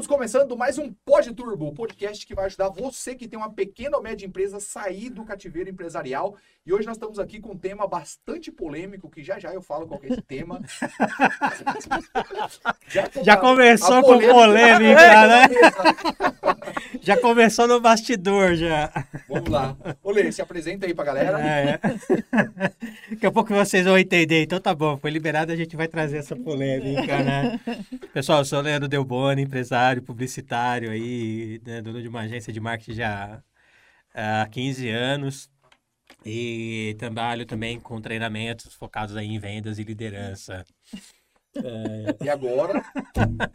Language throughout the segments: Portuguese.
Estamos começando mais um Pod Turbo, o podcast que vai ajudar você que tem uma pequena ou média empresa a sair do cativeiro empresarial. E hoje nós estamos aqui com um tema bastante polêmico, que já já eu falo qual é esse tema. já, já começou com polêmica, né? já começou no bastidor, já. Vamos lá. Olê, se apresenta aí pra galera. É, é. Daqui a pouco vocês vão entender. Então tá bom, foi liberado, a gente vai trazer essa polêmica, né? Pessoal, eu sou o Leandro Delboni, empresário, publicitário aí, né, dono de uma agência de marketing já há 15 anos. E trabalho também com treinamentos focados aí em vendas e liderança. É... E agora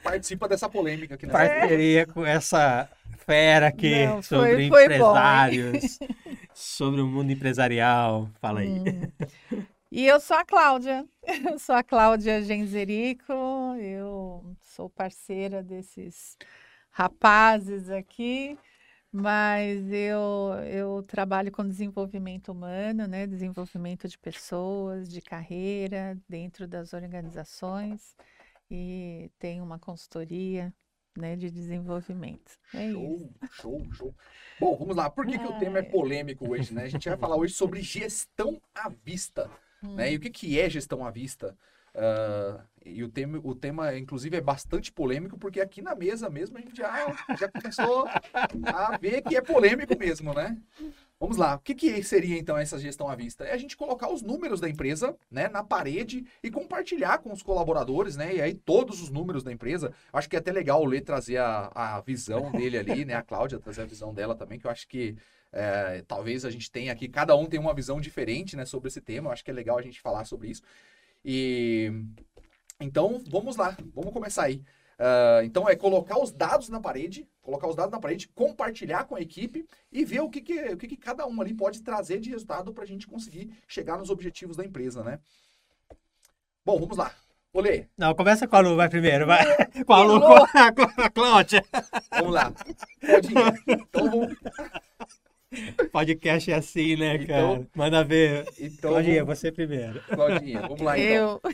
participa dessa polêmica aqui. Parceria com essa fera aqui Não, sobre foi, empresários, sobre o mundo empresarial. Fala aí. Hum. E eu sou a Cláudia, eu sou a Cláudia Genzerico, eu sou parceira desses rapazes aqui, mas eu, eu trabalho com desenvolvimento humano, né? desenvolvimento de pessoas, de carreira dentro das organizações e tenho uma consultoria né, de desenvolvimento. É show, isso. show, show. Bom, vamos lá. Por que, que o tema é polêmico hoje, né? A gente vai falar hoje sobre gestão à vista. Hum. Né? E o que, que é gestão à vista? Uh, e o tema, o tema, inclusive, é bastante polêmico, porque aqui na mesa mesmo a gente já, já começou a ver que é polêmico mesmo, né? Vamos lá, o que, que seria então essa gestão à vista? É a gente colocar os números da empresa né, na parede e compartilhar com os colaboradores, né? E aí todos os números da empresa. Acho que é até legal o Lê trazer a, a visão dele ali, né? A Cláudia trazer a visão dela também, que eu acho que é, talvez a gente tenha aqui, cada um tem uma visão diferente né, sobre esse tema. Eu acho que é legal a gente falar sobre isso. E então vamos lá, vamos começar aí. Uh, então é colocar os dados na parede, colocar os dados na parede, compartilhar com a equipe e ver o que, que o que, que cada um ali pode trazer de resultado para a gente conseguir chegar nos objetivos da empresa, né? Bom, vamos lá. Olê. Não, começa com a Lu, vai primeiro, vai. Com a Lu, com a Cláudia. Vamos lá. Claudinha, então vamos... Podcast é assim, né, então, cara? Manda ver. Então, Claudinha, você primeiro. Claudinha, vamos lá então. Eu...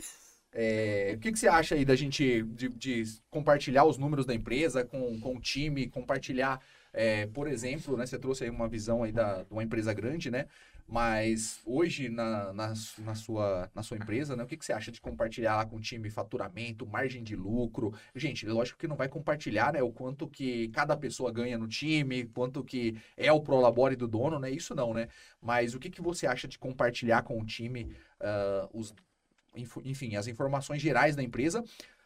É, o que, que, você acha aí da gente de, de, compartilhar os números da empresa com, com o time, compartilhar, é, por exemplo, né? Você trouxe aí uma visão aí da, de uma empresa grande, né? Mas hoje, na, na, na, sua, na sua empresa, né, o que, que você acha de compartilhar lá com o time faturamento, margem de lucro? Gente, lógico que não vai compartilhar né, o quanto que cada pessoa ganha no time, quanto que é o prolabore do dono, né? Isso não, né? Mas o que, que você acha de compartilhar com o time uh, os, enfim, as informações gerais da empresa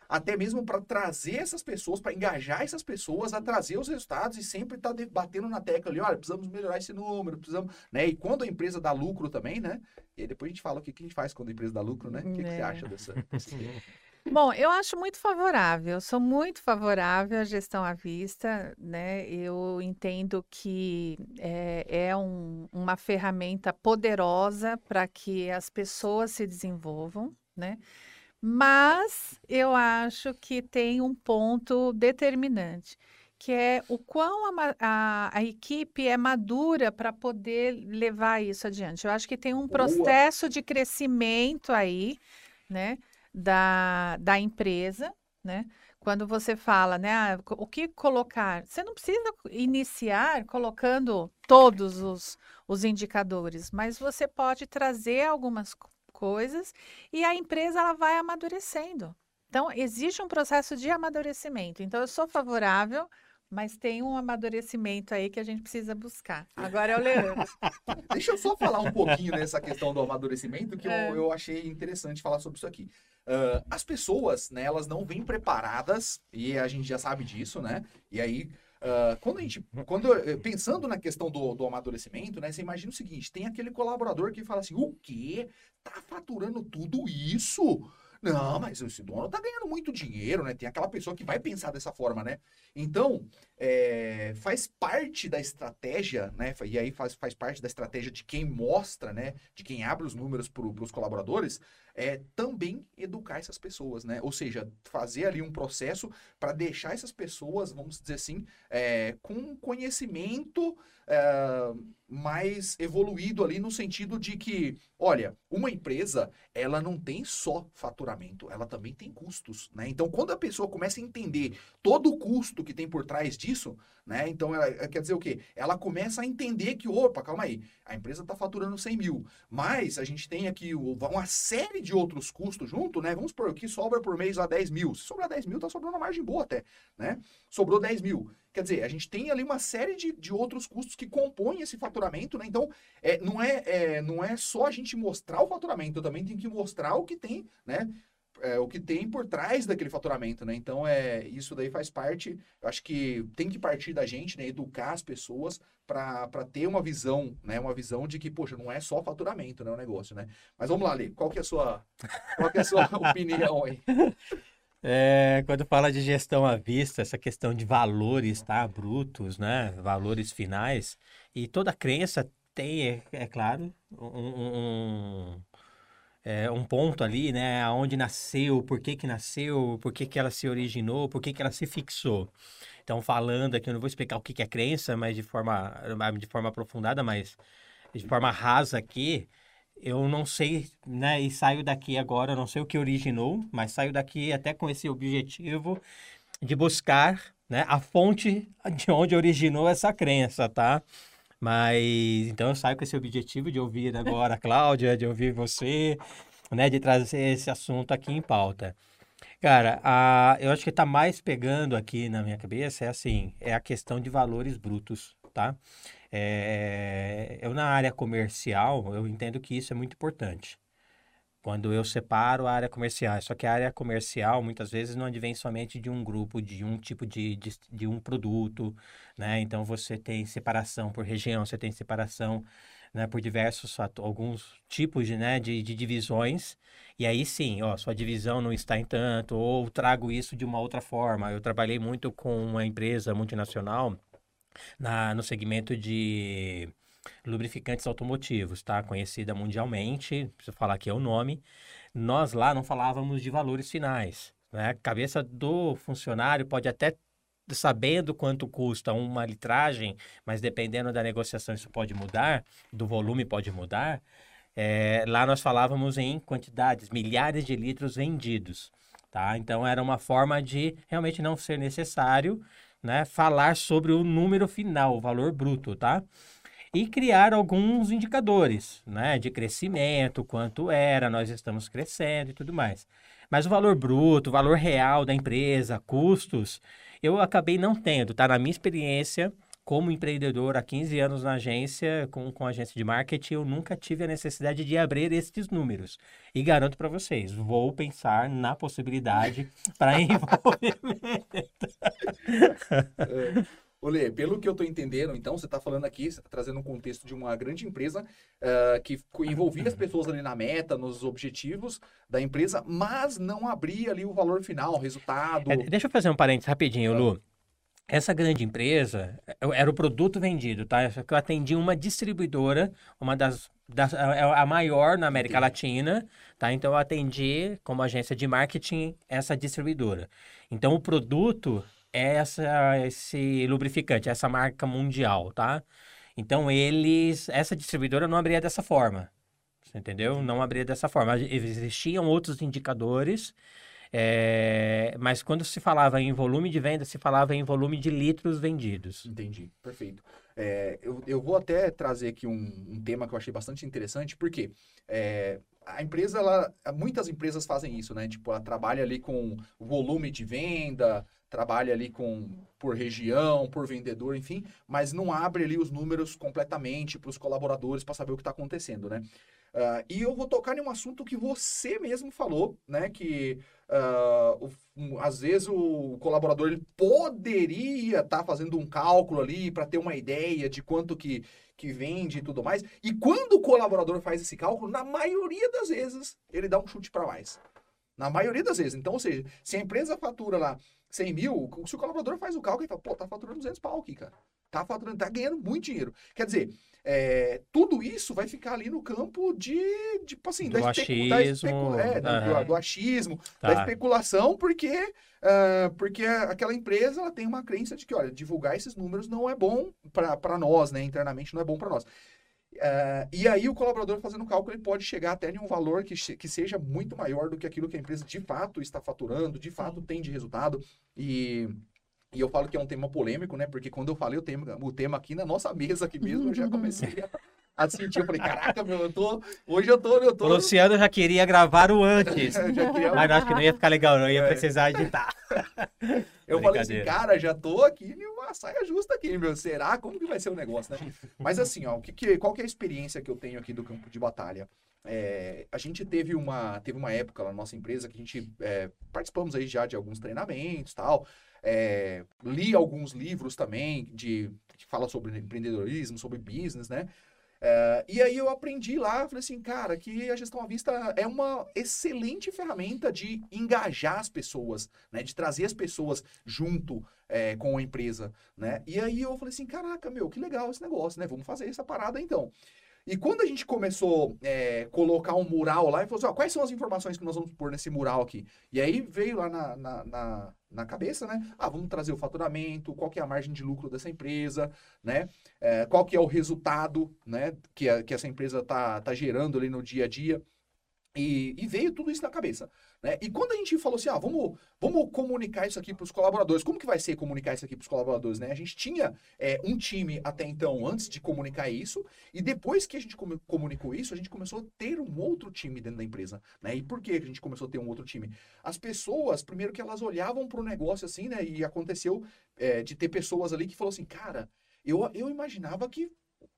até mesmo para trazer essas pessoas, para engajar essas pessoas a trazer os resultados e sempre estar tá batendo na tecla ali, olha, precisamos melhorar esse número, precisamos, né? E quando a empresa dá lucro também, né? E depois a gente fala o que, que a gente faz quando a empresa dá lucro, né? O que, é. que você é. acha dessa? Bom, eu acho muito favorável, sou muito favorável à gestão à vista, né? Eu entendo que é, é um, uma ferramenta poderosa para que as pessoas se desenvolvam, né? Mas eu acho que tem um ponto determinante, que é o quão a, a, a equipe é madura para poder levar isso adiante. Eu acho que tem um processo de crescimento aí, né, da, da empresa, né? Quando você fala, né, ah, o que colocar, você não precisa iniciar colocando todos os, os indicadores, mas você pode trazer algumas coisas e a empresa ela vai amadurecendo. Então, existe um processo de amadurecimento. Então, eu sou favorável, mas tem um amadurecimento aí que a gente precisa buscar. Agora é o Leandro. Deixa eu só falar um pouquinho nessa questão do amadurecimento, que é. eu, eu achei interessante falar sobre isso aqui. Uh, as pessoas, né, elas não vêm preparadas, e a gente já sabe disso, né? E aí, Uh, quando a gente, quando, eh, pensando na questão do, do amadurecimento, né, você imagina o seguinte: tem aquele colaborador que fala assim, o quê? Tá faturando tudo isso? Não, mas esse dono tá ganhando muito dinheiro, né? Tem aquela pessoa que vai pensar dessa forma, né? Então, é, faz parte da estratégia, né? E aí faz, faz parte da estratégia de quem mostra, né? De quem abre os números para os colaboradores, é também educar essas pessoas, né? Ou seja, fazer ali um processo para deixar essas pessoas, vamos dizer assim, é, com conhecimento é, mais evoluído ali no sentido de que, olha, uma empresa, ela não tem só faturamento ela também tem custos, né? Então, quando a pessoa começa a entender todo o custo que tem por trás disso, né? Então, ela quer dizer o quê? Ela começa a entender que, opa, calma aí, a empresa está faturando 100 mil, mas a gente tem aqui uma série de outros custos junto, né? Vamos por aqui, sobra por mês lá 10 mil. Se sobrar 10 mil, tá sobrando uma margem boa até, né? Sobrou 10 mil. Quer dizer, a gente tem ali uma série de, de outros custos que compõem esse faturamento, né? Então, é, não, é, é, não é só a gente mostrar o faturamento, eu também tenho que mostrar o que tem, né? É, o que tem por trás daquele faturamento, né? Então, é, isso daí faz parte, eu acho que tem que partir da gente, né? Educar as pessoas para ter uma visão, né? Uma visão de que, poxa, não é só faturamento, né? O negócio, né? Mas vamos lá, Lê, qual que é a sua, qual que é a sua opinião aí? É, quando fala de gestão à vista, essa questão de valores, tá? Brutos, né? Valores finais. E toda crença tem, é, é claro, um, um, é, um, ponto ali, né? Aonde nasceu, por que que nasceu, por que que ela se originou, por que que ela se fixou. Então, falando aqui, eu não vou explicar o que que é crença, mas de forma, de forma aprofundada, mas de forma rasa aqui, eu não sei, né? E saio daqui agora, não sei o que originou, mas saio daqui até com esse objetivo de buscar, né, a fonte de onde originou essa crença, tá? Mas então eu saio com esse objetivo de ouvir agora a Cláudia, de ouvir você, né, de trazer esse assunto aqui em pauta. Cara, a, eu acho que está mais pegando aqui na minha cabeça é assim, é a questão de valores brutos, tá? É, eu, na área comercial, eu entendo que isso é muito importante. Quando eu separo a área comercial. Só que a área comercial, muitas vezes, não advém somente de um grupo, de um tipo de, de, de um produto, né? Então, você tem separação por região, você tem separação né, por diversos alguns tipos de, né, de, de, divisões. E aí sim, ó, sua divisão não está em tanto, ou trago isso de uma outra forma. Eu trabalhei muito com uma empresa multinacional na, no segmento de lubrificantes automotivos, tá? Conhecida mundialmente, preciso falar aqui é o nome. Nós lá não falávamos de valores finais, né? Cabeça do funcionário pode até sabendo quanto custa uma litragem, mas dependendo da negociação isso pode mudar, do volume pode mudar. É, lá nós falávamos em quantidades, milhares de litros vendidos, tá? Então era uma forma de realmente não ser necessário né, falar sobre o número final, o valor bruto, tá? E criar alguns indicadores, né, de crescimento, quanto era, nós estamos crescendo e tudo mais. Mas o valor bruto, o valor real da empresa, custos, eu acabei não tendo, tá? Na minha experiência, como empreendedor há 15 anos na agência, com, com agência de marketing, eu nunca tive a necessidade de abrir estes números. E garanto para vocês, vou pensar na possibilidade para envolvimento. Olê, pelo que eu estou entendendo, então, você está falando aqui, você está trazendo um contexto de uma grande empresa uh, que envolvia as pessoas ali na meta, nos objetivos da empresa, mas não abria ali o valor final, o resultado. É, deixa eu fazer um parênteses rapidinho, Lu. Essa grande empresa era o produto vendido, tá? Eu atendi uma distribuidora, uma das, das é a maior na América Latina, tá? Então eu atendi como agência de marketing essa distribuidora. Então o produto é essa, esse lubrificante, essa marca mundial, tá? Então eles, essa distribuidora não abria dessa forma, entendeu? Não abria dessa forma. Existiam outros indicadores é, mas quando se falava em volume de venda, se falava em volume de litros vendidos. Entendi, perfeito. É, eu, eu vou até trazer aqui um, um tema que eu achei bastante interessante, porque é, a empresa, ela, muitas empresas fazem isso, né? Tipo, ela trabalha ali com volume de venda, trabalha ali com por região, por vendedor, enfim, mas não abre ali os números completamente para os colaboradores para saber o que está acontecendo, né? Uh, e eu vou tocar em um assunto que você mesmo falou, né? Que uh, o, às vezes o colaborador ele poderia estar tá fazendo um cálculo ali para ter uma ideia de quanto que, que vende e tudo mais. E quando o colaborador faz esse cálculo, na maioria das vezes, ele dá um chute para mais. Na maioria das vezes. Então, ou seja, se a empresa fatura lá 100 mil, se o colaborador faz o cálculo, ele fala, pô, tá faturando 200 pau aqui, cara. Tá faturando, tá ganhando muito dinheiro. Quer dizer, é, tudo isso vai ficar ali no campo de, tipo assim, do da, achismo, da, especu é, do, do, achismo, tá. da especulação, porque, uh, porque aquela empresa ela tem uma crença de que, olha, divulgar esses números não é bom para nós, né? Internamente não é bom para nós. Uh, e aí o colaborador fazendo o cálculo, ele pode chegar até em um valor que, que seja muito maior do que aquilo que a empresa de fato está faturando, de fato tem de resultado. E, e eu falo que é um tema polêmico, né? Porque quando eu falei o tema, o tema aqui na nossa mesa aqui mesmo, eu já comecei a, a sentir. Eu falei, caraca, meu, eu tô. Hoje eu tô. Eu tô... O Luciano já queria gravar o antes. queria... Mas acho que não ia ficar legal, não ia é. precisar editar. Eu falei assim, cara, já tô aqui uma saia justa aqui, meu. Será? Como que vai ser o negócio, né? Mas assim, ó, o que que, qual que é a experiência que eu tenho aqui do campo de batalha? É, a gente teve uma, teve uma época lá na nossa empresa que a gente é, participamos aí já de alguns treinamentos tal. É, li alguns livros também de que fala sobre empreendedorismo, sobre business, né? É, e aí eu aprendi lá, falei assim, cara, que a gestão à vista é uma excelente ferramenta de engajar as pessoas, né? De trazer as pessoas junto é, com a empresa, né? E aí eu falei assim, caraca, meu, que legal esse negócio, né? Vamos fazer essa parada então. E quando a gente começou a é, colocar um mural lá, e falou assim, ó, quais são as informações que nós vamos pôr nesse mural aqui? E aí veio lá na, na, na, na cabeça, né? Ah, vamos trazer o faturamento, qual que é a margem de lucro dessa empresa, né? É, qual que é o resultado, né? Que, a, que essa empresa tá, tá gerando ali no dia a dia. E, e, veio tudo isso na cabeça. Né? E quando a gente falou assim, ah, vamos, vamos comunicar isso aqui para os colaboradores, como que vai ser comunicar isso aqui para os colaboradores? Né? A gente tinha é, um time até então, antes de comunicar isso, e depois que a gente comunicou isso, a gente começou a ter um outro time dentro da empresa. Né? E por que a gente começou a ter um outro time? As pessoas, primeiro que elas olhavam para o negócio assim, né? E aconteceu é, de ter pessoas ali que falou assim, cara, eu, eu imaginava que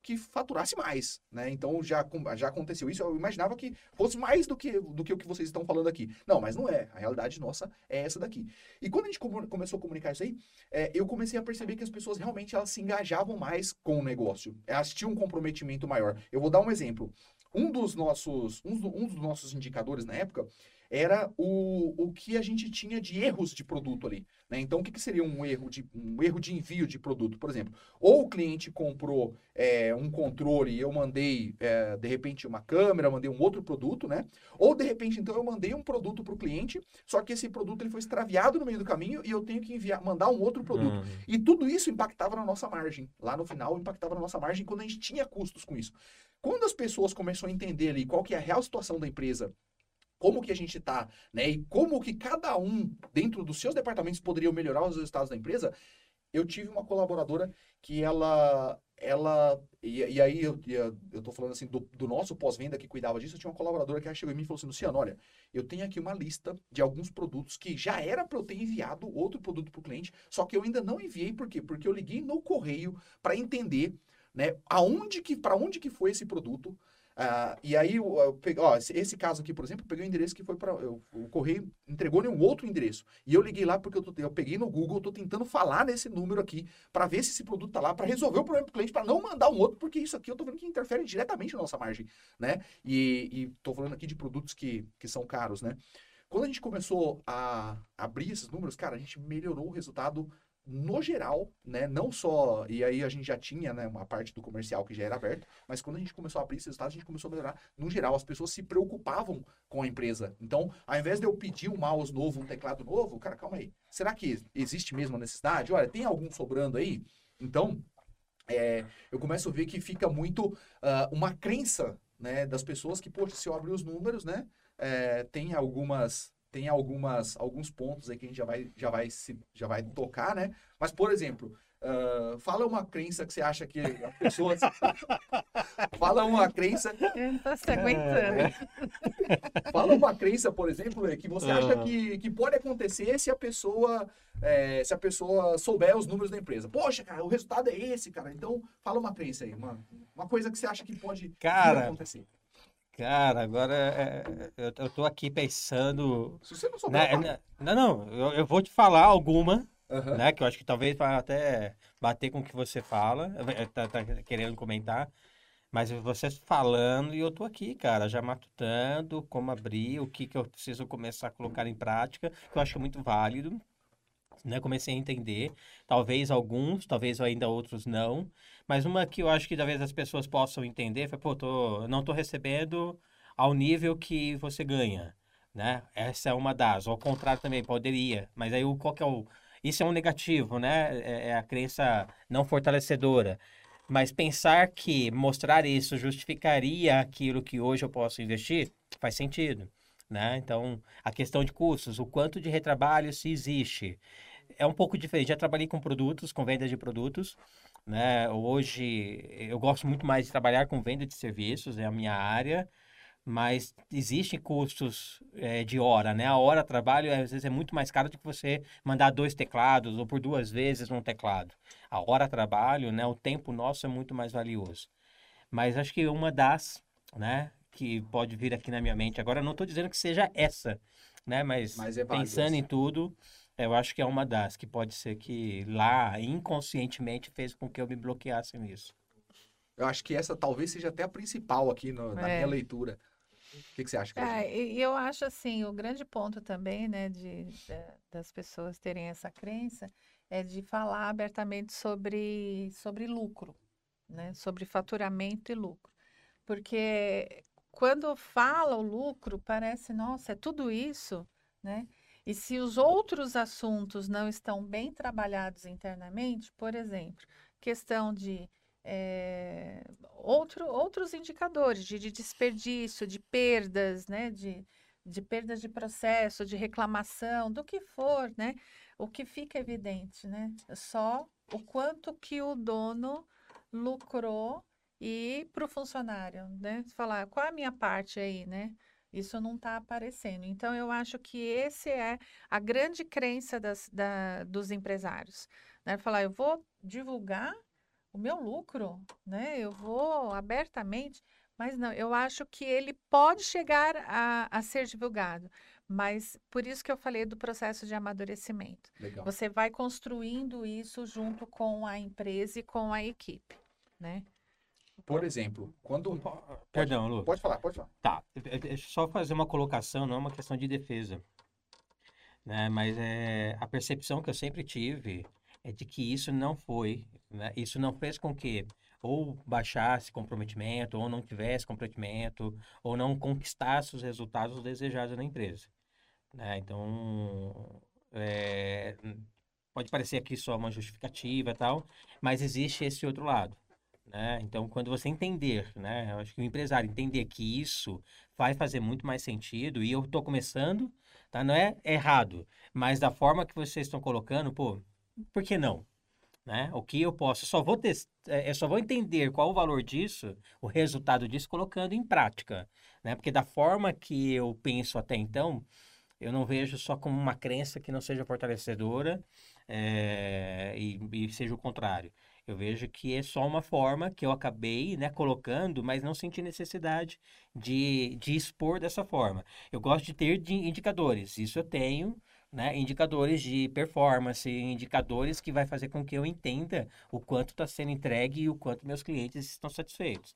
que faturasse mais, né? Então já, já aconteceu isso. Eu imaginava que fosse mais do que, do que o que vocês estão falando aqui. Não, mas não é. A realidade nossa é essa daqui. E quando a gente começou a comunicar isso aí, é, eu comecei a perceber que as pessoas realmente elas se engajavam mais com o negócio. Elas tinham um comprometimento maior. Eu vou dar um exemplo. Um dos nossos, um, um dos nossos indicadores na época era o, o que a gente tinha de erros de produto ali. Né? Então, o que, que, seria um erro, de, um erro de envio de produto? Por exemplo, ou o cliente comprou é, um controle e eu mandei, é, de repente, uma câmera, mandei um outro produto, né? Ou, de repente, então, eu mandei um produto para o cliente, só que esse produto ele foi extraviado no meio do caminho e eu tenho que enviar, mandar um outro produto. Uhum. E tudo isso impactava na nossa margem. Lá no final, impactava na nossa margem quando a gente tinha custos com isso. Quando as pessoas começam a entender ali qual que é a real situação da empresa como que a gente está, né? E como que cada um, dentro dos seus departamentos, poderiam melhorar os resultados da empresa. Eu tive uma colaboradora que ela, ela e, e aí eu, eu tô falando assim do, do nosso pós-venda que cuidava disso, eu tinha uma colaboradora que chegou em mim e falou assim, Luciano, olha, eu tenho aqui uma lista de alguns produtos que já era para eu ter enviado outro produto para o cliente, só que eu ainda não enviei, por quê? Porque eu liguei no correio para entender, né, aonde que, para onde que foi esse produto, Uh, e aí, eu, peguei, ó, esse, esse, caso aqui, por exemplo, eu peguei um endereço que foi para. O correio entregou em um outro endereço. E eu liguei lá porque eu, tô, eu peguei no Google, estou tentando falar nesse número aqui para ver se esse produto está lá, para resolver o problema do cliente, para não mandar um outro, porque isso aqui eu estou vendo que interfere diretamente na nossa margem, né? E estou falando aqui de produtos que, que são caros, né? Quando a gente começou a abrir esses números, cara, a gente melhorou o resultado no geral, né, não só, e aí a gente já tinha, né, uma parte do comercial que já era aberto, mas quando a gente começou a abrir esses resultados, a gente começou a melhorar, no geral, as pessoas se preocupavam com a empresa. Então, ao invés de eu pedir um mouse novo, um teclado novo, cara, calma aí, será que existe mesmo a necessidade? Olha, tem algum sobrando aí? Então, é, eu começo a ver que fica muito uh, uma crença, né, das pessoas que, poxa, se eu abrir os números, né, é, tem algumas tem algumas, alguns pontos aí que a gente já vai, já vai, se, já vai tocar, né? Mas, por exemplo, uh, fala uma crença que você acha que as pessoas... fala uma crença... Eu não tô se aguentando. É. fala uma crença, por exemplo, que você acha ah. que, que pode acontecer se a pessoa... É, se a pessoa souber os números da empresa. Poxa, cara, o resultado é esse, cara. Então, fala uma crença aí, uma, uma coisa que você acha que pode cara, acontecer. Cara, agora é, é, eu, eu tô aqui pensando. Se você não souber. Né, não, não, eu, eu vou te falar alguma, uhum. né? Que eu acho que talvez vai até bater com o que você fala, tá, tá querendo comentar. Mas você falando e eu tô aqui, cara, já matutando como abrir, o que, que eu preciso começar a colocar em prática, que eu acho muito válido. Né? Comecei a entender. Talvez alguns, talvez ainda outros não. Mas uma que eu acho que talvez as pessoas possam entender foi, pô, tô, não estou recebendo ao nível que você ganha, né? Essa é uma das. Ao contrário também, poderia. Mas aí, qual que é o... Isso é um negativo, né? É, é a crença não fortalecedora. Mas pensar que mostrar isso justificaria aquilo que hoje eu posso investir, faz sentido. Né? Então, a questão de custos, o quanto de retrabalho se existe. É um pouco diferente. Já trabalhei com produtos, com venda de produtos. Né? Hoje, eu gosto muito mais de trabalhar com venda de serviços, é a minha área mas existem custos é, de hora, né? A hora de trabalho às vezes é muito mais caro do que você mandar dois teclados ou por duas vezes um teclado. A hora de trabalho, né? O tempo nosso é muito mais valioso. Mas acho que uma das, né? Que pode vir aqui na minha mente agora, não estou dizendo que seja essa, né? Mas, mas é pensando em tudo, eu acho que é uma das que pode ser que lá inconscientemente fez com que eu me bloqueasse nisso. Eu acho que essa talvez seja até a principal aqui no, na é. minha leitura. O que, que você acha? É, e eu acho assim, o grande ponto também, né, de, de, das pessoas terem essa crença é de falar abertamente sobre, sobre lucro, né, sobre faturamento e lucro. Porque quando fala o lucro, parece, nossa, é tudo isso, né? E se os outros assuntos não estão bem trabalhados internamente, por exemplo, questão de é, outro, outros indicadores de, de, desperdício, de perdas, né? De, de perdas de processo, de reclamação, do que for, né? O que fica evidente, né? Só o quanto que o dono lucrou e para o funcionário, né? Falar qual é a minha parte aí, né? Isso não está aparecendo. Então, eu acho que esse é a grande crença das, da, dos empresários. Né? Falar, eu vou divulgar o meu lucro, né? Eu vou abertamente, mas não, eu acho que ele pode chegar a, a ser divulgado. Mas por isso que eu falei do processo de amadurecimento. Legal. Você vai construindo isso junto com a empresa e com a equipe, né? Por exemplo, quando. Perdão, Lu. Pode falar, pode falar. Tá. Deixa eu só fazer uma colocação, não é uma questão de defesa. Né? Mas é, a percepção que eu sempre tive é de que isso não foi, né? isso não fez com que ou baixasse comprometimento, ou não tivesse comprometimento, ou não conquistasse os resultados desejados na empresa. Né? Então, é, pode parecer aqui só uma justificativa e tal, mas existe esse outro lado. Né? Então, quando você entender, né? Eu acho que o empresário entender que isso vai fazer muito mais sentido, e eu estou começando, tá? Não é errado, mas da forma que vocês estão colocando, pô, por que não? Né? O que eu posso, só vou testar, é, eu só vou entender qual o valor disso, o resultado disso, colocando em prática, né? Porque da forma que eu penso até então, eu não vejo só como uma crença que não seja fortalecedora é, e, e, seja o contrário. Eu vejo que é só uma forma que eu acabei né, colocando, mas não senti necessidade de, de expor dessa forma. Eu gosto de ter de indicadores, isso eu tenho, né, indicadores de performance, indicadores que vai fazer com que eu entenda o quanto está sendo entregue e o quanto meus clientes estão satisfeitos.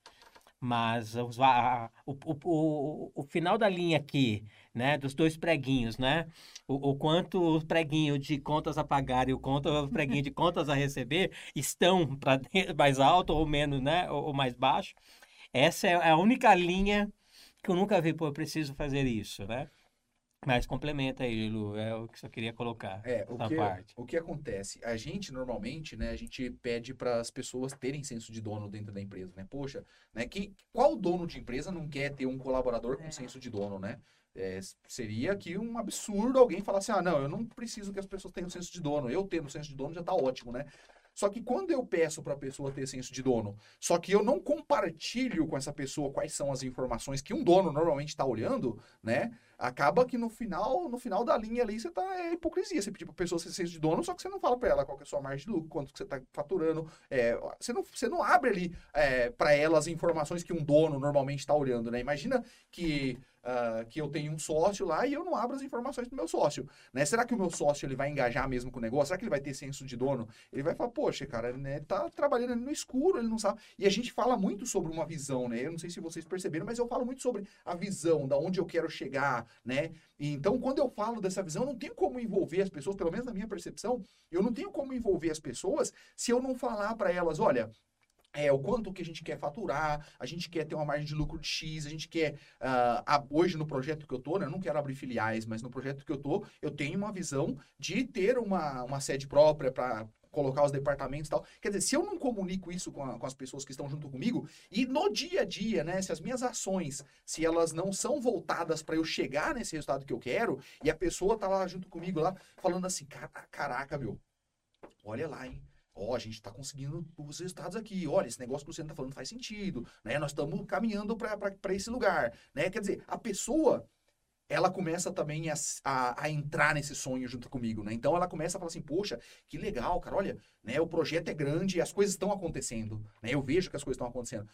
Mas os, a, o, o, o, final da linha aqui, né, dos dois preguinhos, né, o, o quanto o preguinho de contas a pagar e o, quanto, o preguinho de contas a receber estão para mais alto ou menos, né, ou, ou mais baixo, essa é a única linha que eu nunca vi, pô, eu preciso fazer isso, né? Mas complementa aí, Lu, é o que só queria colocar é, o que, parte. O que acontece? A gente, normalmente, né, a gente pede para as pessoas terem senso de dono dentro da empresa, né? Poxa, né, que, qual dono de empresa não quer ter um colaborador com é. senso de dono, né? É, seria aqui um absurdo alguém falar assim, ah, não, eu não preciso que as pessoas tenham senso de dono, eu tendo senso de dono já está ótimo, né? Só que quando eu peço para a pessoa ter senso de dono, só que eu não compartilho com essa pessoa quais são as informações que um dono normalmente está olhando, né? Acaba que no final, no final da linha ali, você tá é hipocrisia. Você pedir para a pessoa ser senso de dono, só que você não fala para ela qual é a sua margem de lucro, quanto que você está faturando. É, você, não, você não abre ali é, para ela as informações que um dono normalmente está olhando, né? Imagina que uh, que eu tenho um sócio lá e eu não abro as informações do meu sócio. Né? Será que o meu sócio ele vai engajar mesmo com o negócio? Será que ele vai ter senso de dono? Ele vai falar, poxa, cara, né, ele tá trabalhando no escuro, ele não sabe. E a gente fala muito sobre uma visão, né? Eu não sei se vocês perceberam, mas eu falo muito sobre a visão, da onde eu quero chegar, né? Então, quando eu falo dessa visão, eu não tenho como envolver as pessoas, pelo menos na minha percepção, eu não tenho como envolver as pessoas se eu não falar para elas, olha, é, o quanto que a gente quer faturar, a gente quer ter uma margem de lucro de X, a gente quer, uh, hoje no projeto que eu tô, né, eu não quero abrir filiais, mas no projeto que eu tô, eu tenho uma visão de ter uma, uma sede própria para colocar os departamentos e tal. Quer dizer, se eu não comunico isso com, a, com as pessoas que estão junto comigo, e no dia a dia, né, se as minhas ações, se elas não são voltadas para eu chegar nesse resultado que eu quero, e a pessoa tá lá junto comigo lá, falando assim, caraca, meu, olha lá, hein? Ó, oh, a gente está conseguindo os resultados aqui. Olha, esse negócio que o Luciano está falando faz sentido, né? Nós estamos caminhando para esse lugar, né? Quer dizer, a pessoa, ela começa também a, a, a, entrar nesse sonho junto comigo, né? Então ela começa a falar assim, poxa, que legal, cara, olha, né? O projeto é grande as coisas estão acontecendo, né? Eu vejo que as coisas estão acontecendo.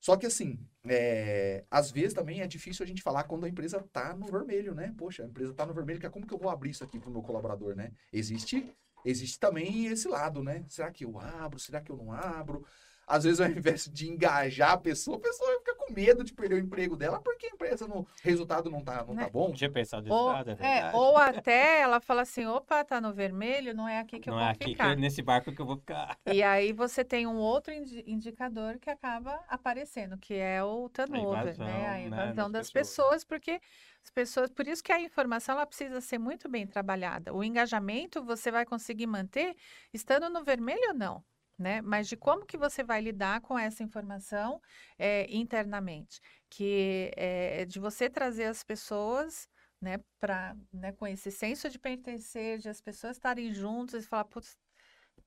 Só que assim, é, às vezes também é difícil a gente falar quando a empresa está no vermelho, né? Poxa, a empresa está no vermelho, como que eu vou abrir isso aqui para o meu colaborador, né? Existe existe também esse lado, né? Será que eu abro? Será que eu não abro? Às vezes, ao invés de engajar a pessoa, a pessoa com medo de perder o emprego dela porque a empresa não, o resultado não tá, não tá né? bom. Tinha pensado ou, lado, é, é Ou até ela fala assim, opa, tá no vermelho, não é aqui que não eu vou é aqui ficar. Que, nesse barco que eu vou ficar. E aí você tem um outro indicador que acaba aparecendo, que é o turnover, a invasão, né? A né, invasão né, das pessoas. pessoas, porque as pessoas, por isso que a informação ela precisa ser muito bem trabalhada. O engajamento você vai conseguir manter estando no vermelho ou não, né? Mas de como que você vai lidar com essa informação é, internamente, que é de você trazer as pessoas né, para né, com esse senso de pertencer, de as pessoas estarem juntas e falar, putz,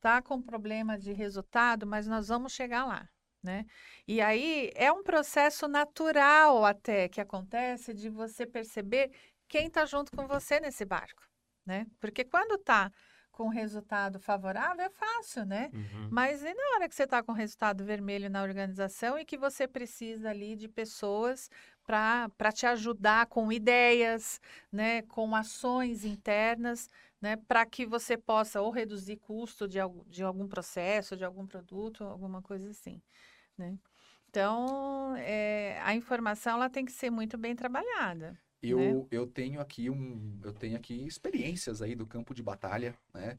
tá com problema de resultado, mas nós vamos chegar lá. Né? E aí é um processo natural até que acontece de você perceber quem está junto com você nesse barco, né? Porque quando está com resultado favorável é fácil, né? Uhum. Mas e na hora que você está com resultado vermelho na organização e que você precisa ali de pessoas para te ajudar com ideias, né? Com ações internas, né? Para que você possa ou reduzir custo de, de algum processo, de algum produto, alguma coisa assim né? Então, é, a informação ela tem que ser muito bem trabalhada. Eu, né? eu tenho aqui um, eu tenho aqui experiências aí do campo de batalha, né?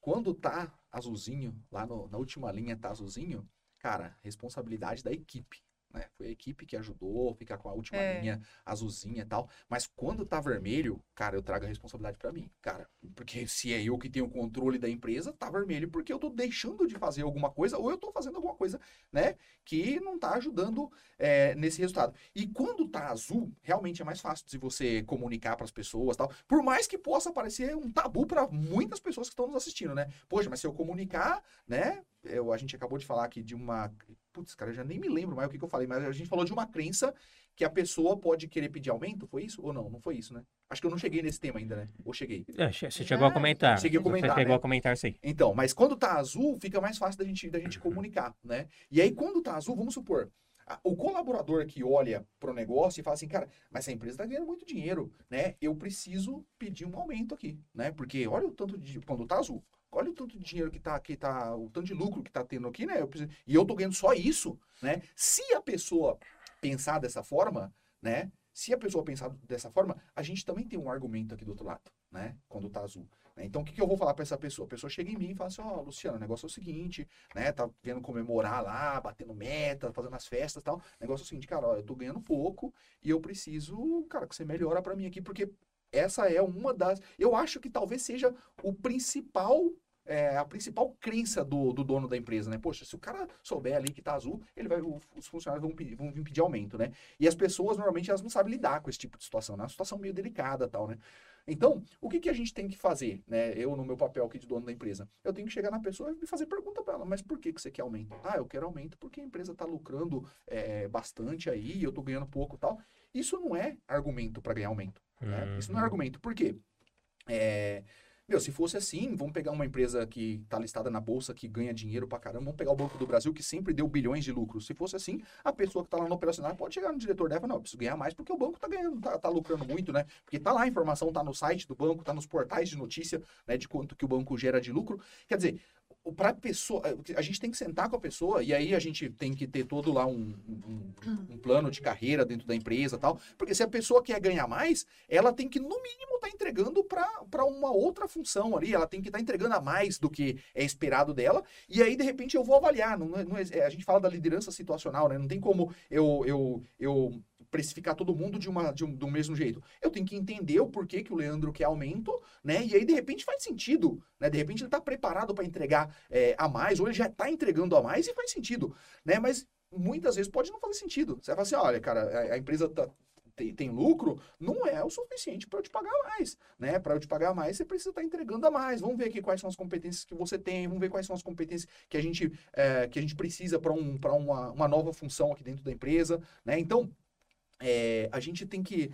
Quando tá azulzinho, lá no, na última linha tá azulzinho, cara, responsabilidade da equipe. Né? Foi a equipe que ajudou, ficar com a última é. linha azulzinha e tal. Mas quando tá vermelho, cara, eu trago a responsabilidade para mim, cara. Porque se é eu que tenho o controle da empresa, tá vermelho porque eu tô deixando de fazer alguma coisa ou eu tô fazendo alguma coisa, né, que não tá ajudando é, nesse resultado. E quando tá azul, realmente é mais fácil de você comunicar para as pessoas tal. Por mais que possa parecer um tabu para muitas pessoas que estão nos assistindo, né? Poxa, mas se eu comunicar, né, eu, a gente acabou de falar aqui de uma. Putz, cara, eu já nem me lembro mais o que, que eu falei, mas a gente falou de uma crença que a pessoa pode querer pedir aumento, foi isso? Ou não? Não foi isso, né? Acho que eu não cheguei nesse tema ainda, né? Ou cheguei? É, você chegou a comentar. Cheguei a comentar. Você chegou né? a comentar, sim. Então, mas quando tá azul, fica mais fácil da gente, da gente comunicar, né? E aí, quando tá azul, vamos supor, o colaborador que olha para o negócio e fala assim, cara, mas a empresa está ganhando muito dinheiro, né? Eu preciso pedir um aumento aqui, né? Porque olha o tanto de. Quando tá azul, olha o tanto de dinheiro que tá, que tá, o tanto de lucro que tá tendo aqui, né? Eu preciso, e eu tô ganhando só isso, né? Se a pessoa pensar dessa forma, né? Se a pessoa pensar dessa forma, a gente também tem um argumento aqui do outro lado, né? Quando tá azul. Né? Então, o que, que eu vou falar para essa pessoa? A pessoa chega em mim e fala assim, ó, oh, Luciano, o negócio é o seguinte, né? Tá vendo comemorar lá, batendo meta, fazendo as festas e tal. O negócio é o seguinte, cara, ó, eu tô ganhando pouco e eu preciso, cara, que você melhora para mim aqui, porque essa é uma das. Eu acho que talvez seja o principal é, a principal crença do, do, dono da empresa, né? Poxa, se o cara souber ali que tá azul, ele vai, os funcionários vão, pedir, vão vir pedir aumento, né? E as pessoas, normalmente, elas não sabem lidar com esse tipo de situação, né? É uma situação meio delicada tal, né? Então, o que, que a gente tem que fazer, né? Eu, no meu papel aqui de dono da empresa, eu tenho que chegar na pessoa e fazer pergunta para ela, mas por que, que você quer aumento? Ah, eu quero aumento porque a empresa está lucrando é, bastante aí, eu estou ganhando pouco tal. Isso não é argumento para ganhar aumento. Né? Isso não é uhum. argumento. Por quê? É, meu, se fosse assim, vamos pegar uma empresa que está listada na bolsa, que ganha dinheiro pra caramba, vamos pegar o Banco do Brasil, que sempre deu bilhões de lucros. Se fosse assim, a pessoa que está lá no operacional pode chegar no diretor dela e falar, não, eu preciso ganhar mais porque o banco está ganhando, tá, tá, lucrando muito, né? Porque tá lá a informação, tá no site do banco, tá nos portais de notícia, né, de quanto que o banco gera de lucro. Quer dizer, para pessoa, a gente tem que sentar com a pessoa e aí a gente tem que ter todo lá um, um, um, plano de carreira dentro da empresa tal, porque se a pessoa quer ganhar mais, ela tem que no mínimo estar tá entregando para uma outra função ali, ela tem que estar tá entregando a mais do que é esperado dela e aí de repente eu vou avaliar, não, não é, a gente fala da liderança situacional, né? Não tem como eu, eu, eu precificar todo mundo de uma de um, do mesmo jeito. Eu tenho que entender o porquê que o Leandro quer aumento, né? E aí de repente faz sentido, né? De repente ele está preparado para entregar é, a mais ou ele já está entregando a mais e faz sentido, né? Mas muitas vezes pode não fazer sentido. Você vai falar assim, olha, cara, a, a empresa tá, tem, tem, lucro, não é o suficiente para eu te pagar mais, né? Para eu te pagar mais, você precisa estar tá entregando a mais. Vamos ver aqui quais são as competências que você tem, vamos ver quais são as competências que a gente, é, que a gente precisa para um, uma, uma nova função aqui dentro da empresa, né? Então, é, a gente tem que.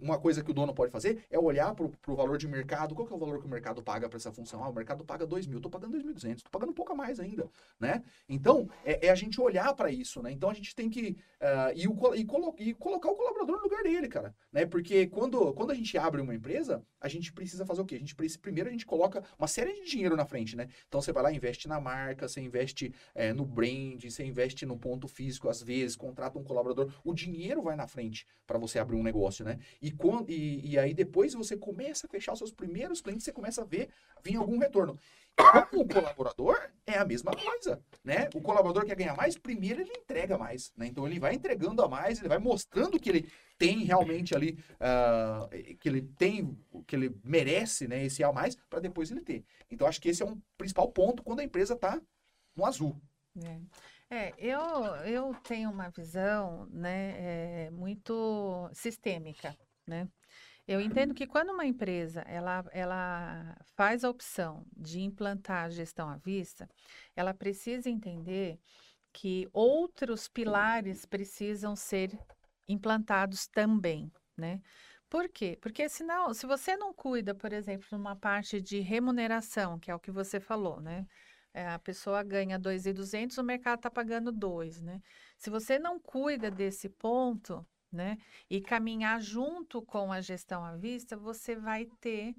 Uma coisa que o dono pode fazer é olhar para o valor de mercado. Qual que é o valor que o mercado paga para essa função? Ah, o mercado paga 2 mil, estou pagando 2.200, estou pagando um pouco a mais ainda. Né? Então, é, é a gente olhar para isso. Né? Então, a gente tem que. Uh, e, o, e, colo, e, colocar o colaborador no lugar dele, cara. Né? Porque quando, quando a gente abre uma empresa, a gente precisa fazer o quê? A gente precisa, primeiro, a gente coloca uma série de dinheiro na frente. Né? Então, você vai lá, investe na marca, você investe é, no brand, você investe no ponto físico, às vezes, contrata um colaborador. O dinheiro vai na frente para você abrir um negócio, né? E, quando, e, e aí depois você começa a fechar os seus primeiros clientes, você começa a ver vir algum retorno. Com o colaborador, é a mesma coisa, né? O colaborador quer ganhar mais, primeiro ele entrega mais, né? Então ele vai entregando a mais, ele vai mostrando que ele tem realmente ali, uh, que ele tem, que ele merece, né? Esse a mais, para depois ele ter. Então acho que esse é um principal ponto quando a empresa está no azul. É. É, eu, eu tenho uma visão, né, é, muito sistêmica, né? Eu entendo que quando uma empresa ela, ela faz a opção de implantar a gestão à vista, ela precisa entender que outros pilares precisam ser implantados também, né? Por quê? Porque senão, se você não cuida, por exemplo, numa parte de remuneração, que é o que você falou, né? É, a pessoa ganha 2.200, o mercado está pagando 2, né? Se você não cuida desse ponto, né, e caminhar junto com a gestão à vista, você vai ter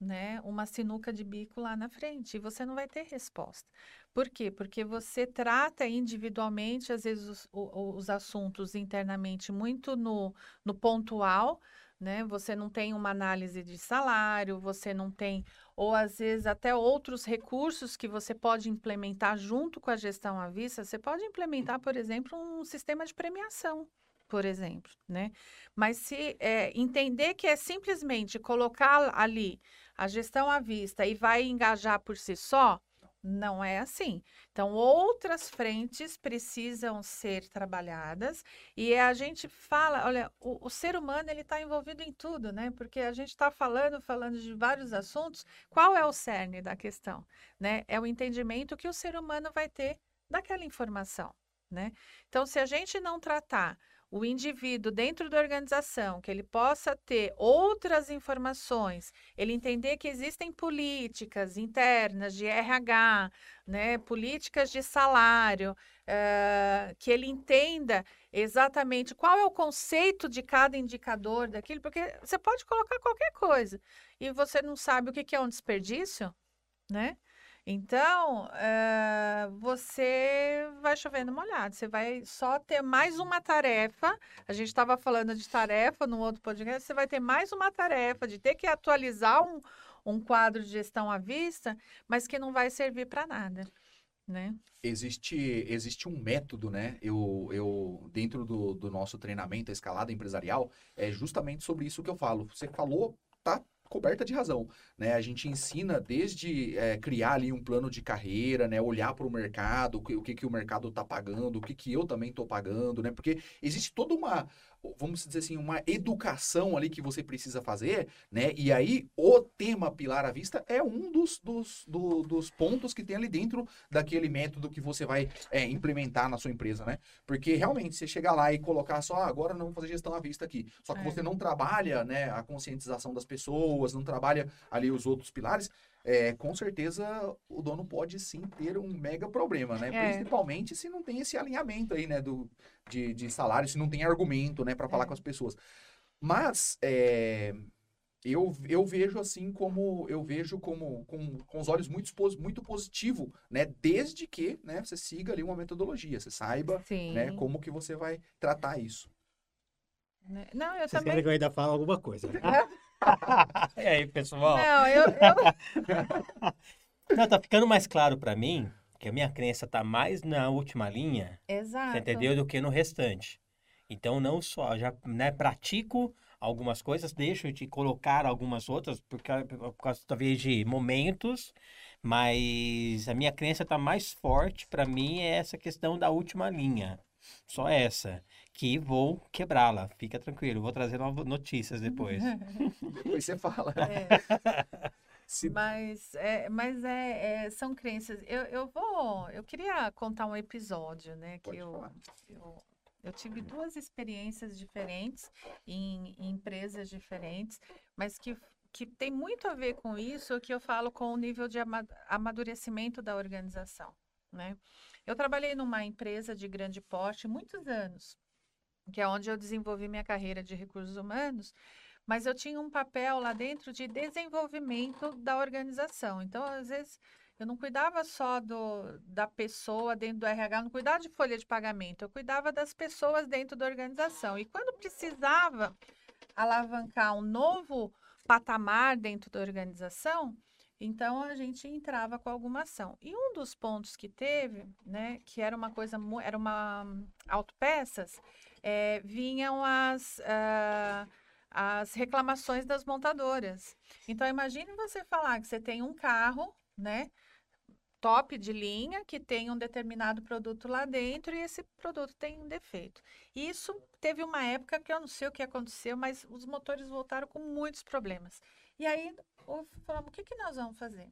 né, uma sinuca de bico lá na frente e você não vai ter resposta. Por quê? Porque você trata individualmente, às vezes, os, os assuntos internamente muito no, no pontual, né? Você não tem uma análise de salário, você não tem, ou às vezes até outros recursos que você pode implementar junto com a gestão à vista. Você pode implementar, por exemplo, um sistema de premiação, por exemplo, né? Mas se é, entender que é simplesmente colocar ali a gestão à vista e vai engajar por si só, não é assim. Então, outras frentes precisam ser trabalhadas e a gente fala, olha, o, o ser humano ele está envolvido em tudo, né? Porque a gente está falando, falando de vários assuntos. Qual é o cerne da questão, né? É o entendimento que o ser humano vai ter daquela informação, né? Então, se a gente não tratar o indivíduo dentro da organização, que ele possa ter outras informações, ele entender que existem políticas internas de RH, né, políticas de salário, uh, que ele entenda exatamente qual é o conceito de cada indicador daquilo, porque você pode colocar qualquer coisa e você não sabe o que é um desperdício, né? Então, é, você vai chovendo molhado, você vai só ter mais uma tarefa. A gente estava falando de tarefa no outro podcast, você vai ter mais uma tarefa de ter que atualizar um, um quadro de gestão à vista, mas que não vai servir para nada. Né? Existe, existe um método, né? Eu, eu dentro do, do nosso treinamento, a escalada empresarial, é justamente sobre isso que eu falo. Você falou, tá coberta de razão, né? A gente ensina desde é, criar ali um plano de carreira, né? Olhar para o mercado, o que, o que, o mercado está pagando, o que, que eu também estou pagando, né? Porque existe toda uma, vamos dizer assim, uma educação ali que você precisa fazer, né? E aí o tema pilar à vista é um dos, dos, do, dos pontos que tem ali dentro daquele método que você vai é, implementar na sua empresa, né? Porque realmente você chegar lá e colocar só, ah, agora não vou fazer gestão à vista aqui. Só que é. você não trabalha, né, a conscientização das pessoas, não trabalha ali os outros pilares, é, com certeza o dono pode sim ter um mega problema, né? É. Principalmente se não tem esse alinhamento aí, né, do, de, de salário, se não tem argumento, né, para falar é. com as pessoas. Mas é, eu, eu vejo assim como eu vejo como com, com os olhos muito muito positivo, né? Desde que, né, você siga ali uma metodologia, você saiba, Sim. né, como que você vai tratar isso. Né, não, eu Vocês também. querem que eu ainda fale alguma coisa? Né? e aí, pessoal? Não, eu. eu... Não, tá ficando mais claro para mim que a minha crença tá mais na última linha. Exato. Você entendeu? Do que no restante. Então, não só, já né, pratico algumas coisas, deixo de colocar algumas outras, por causa, por causa talvez de momentos, mas a minha crença está mais forte para mim é essa questão da última linha. Só essa. Que vou quebrá-la. Fica tranquilo. Vou trazer novas notícias depois. depois você fala. É. Se... Mas, é, mas é, é, são crenças. Eu, eu vou. Eu queria contar um episódio, né? Que eu, eu, eu, tive duas experiências diferentes em, em, empresas diferentes, mas que, que tem muito a ver com isso que eu falo com o nível de amadurecimento da organização, né? Eu trabalhei numa empresa de grande porte muitos anos, que é onde eu desenvolvi minha carreira de recursos humanos mas eu tinha um papel lá dentro de desenvolvimento da organização. Então, às vezes, eu não cuidava só do, da pessoa dentro do RH, não cuidava de folha de pagamento, eu cuidava das pessoas dentro da organização. E quando precisava alavancar um novo patamar dentro da organização, então a gente entrava com alguma ação. E um dos pontos que teve, né, que era uma coisa, era uma autopeças, é, vinham as. Uh, as reclamações das montadoras. Então, imagine você falar que você tem um carro, né? Top de linha, que tem um determinado produto lá dentro e esse produto tem um defeito. Isso teve uma época que eu não sei o que aconteceu, mas os motores voltaram com muitos problemas. E aí, falamos, o que, que nós vamos fazer?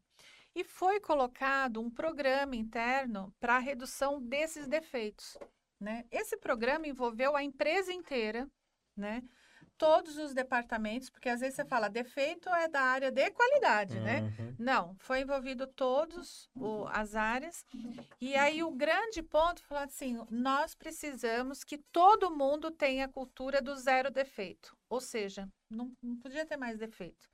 E foi colocado um programa interno para redução desses defeitos. Né? Esse programa envolveu a empresa inteira, né? todos os departamentos, porque às vezes você fala defeito é da área de qualidade, né? uhum. né? Não, foi envolvido todos o, as áreas. E aí o grande ponto foi assim, nós precisamos que todo mundo tenha a cultura do zero defeito. Ou seja, não, não podia ter mais defeito.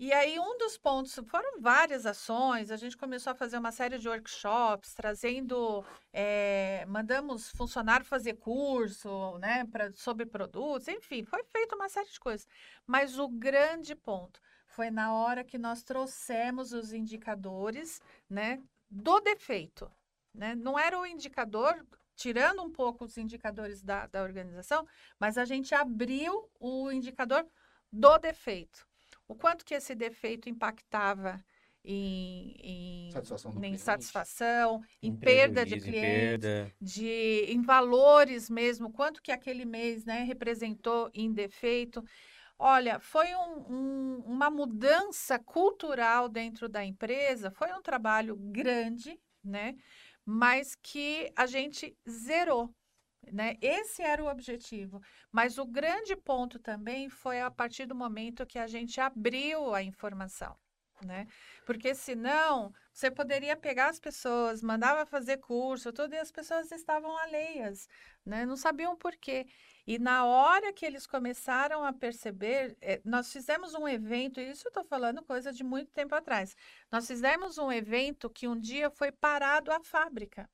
E aí, um dos pontos, foram várias ações, a gente começou a fazer uma série de workshops, trazendo, é, mandamos funcionário fazer curso, né, pra, sobre produtos, enfim, foi feita uma série de coisas. Mas o grande ponto foi na hora que nós trouxemos os indicadores, né, do defeito, né? Não era o indicador, tirando um pouco os indicadores da, da organização, mas a gente abriu o indicador do defeito o quanto que esse defeito impactava em, em satisfação, em, satisfação, em, em perda de cliente, perda. de em valores mesmo, quanto que aquele mês né, representou em defeito. Olha, foi um, um, uma mudança cultural dentro da empresa, foi um trabalho grande, né? Mas que a gente zerou. Né? Esse era o objetivo. Mas o grande ponto também foi a partir do momento que a gente abriu a informação. Né? Porque senão você poderia pegar as pessoas, mandava fazer curso, tudo, e as pessoas estavam alheias, né? não sabiam por quê. E na hora que eles começaram a perceber, é, nós fizemos um evento, e isso eu estou falando coisa de muito tempo atrás. Nós fizemos um evento que um dia foi parado a fábrica.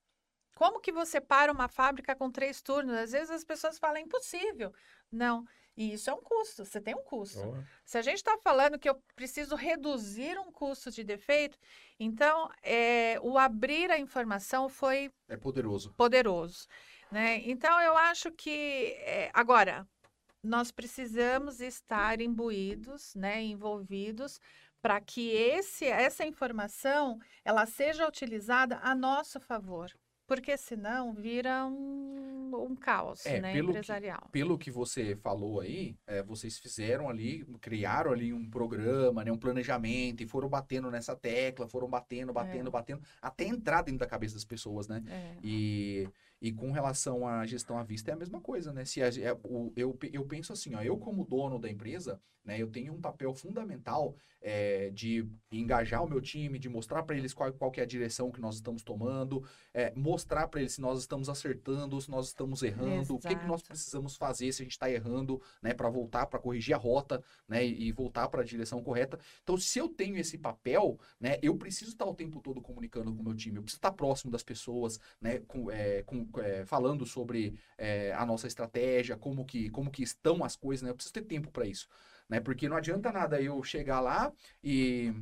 Como que você para uma fábrica com três turnos? Às vezes as pessoas falam, é impossível. Não, e isso é um custo, você tem um custo. Oh. Se a gente está falando que eu preciso reduzir um custo de defeito, então é, o abrir a informação foi... É poderoso. Poderoso. Né? Então, eu acho que... É, agora, nós precisamos estar imbuídos, né, envolvidos, para que esse, essa informação ela seja utilizada a nosso favor. Porque senão vira um, um caos é, né, pelo empresarial. Que, pelo que você falou aí, é, vocês fizeram ali, criaram ali um programa, né, um planejamento, e foram batendo nessa tecla, foram batendo, batendo, é. batendo, até entrar dentro da cabeça das pessoas, né? É. E, e com relação à gestão à vista é a mesma coisa, né? Se a, é, o, eu, eu penso assim, ó, eu como dono da empresa, né, eu tenho um papel fundamental é, de engajar o meu time, de mostrar para eles qual, qual é a direção que nós estamos tomando, é, mostrar para eles se nós estamos acertando, se nós estamos errando, Exato. o que, que nós precisamos fazer se a gente está errando, né, para voltar, para corrigir a rota, né, e, e voltar para a direção correta. Então, se eu tenho esse papel, né, eu preciso estar o tempo todo comunicando com o meu time, eu preciso estar próximo das pessoas, né, com, é, com, é, falando sobre é, a nossa estratégia, como que, como que estão as coisas, né, eu preciso ter tempo para isso né? Porque não adianta nada eu chegar lá e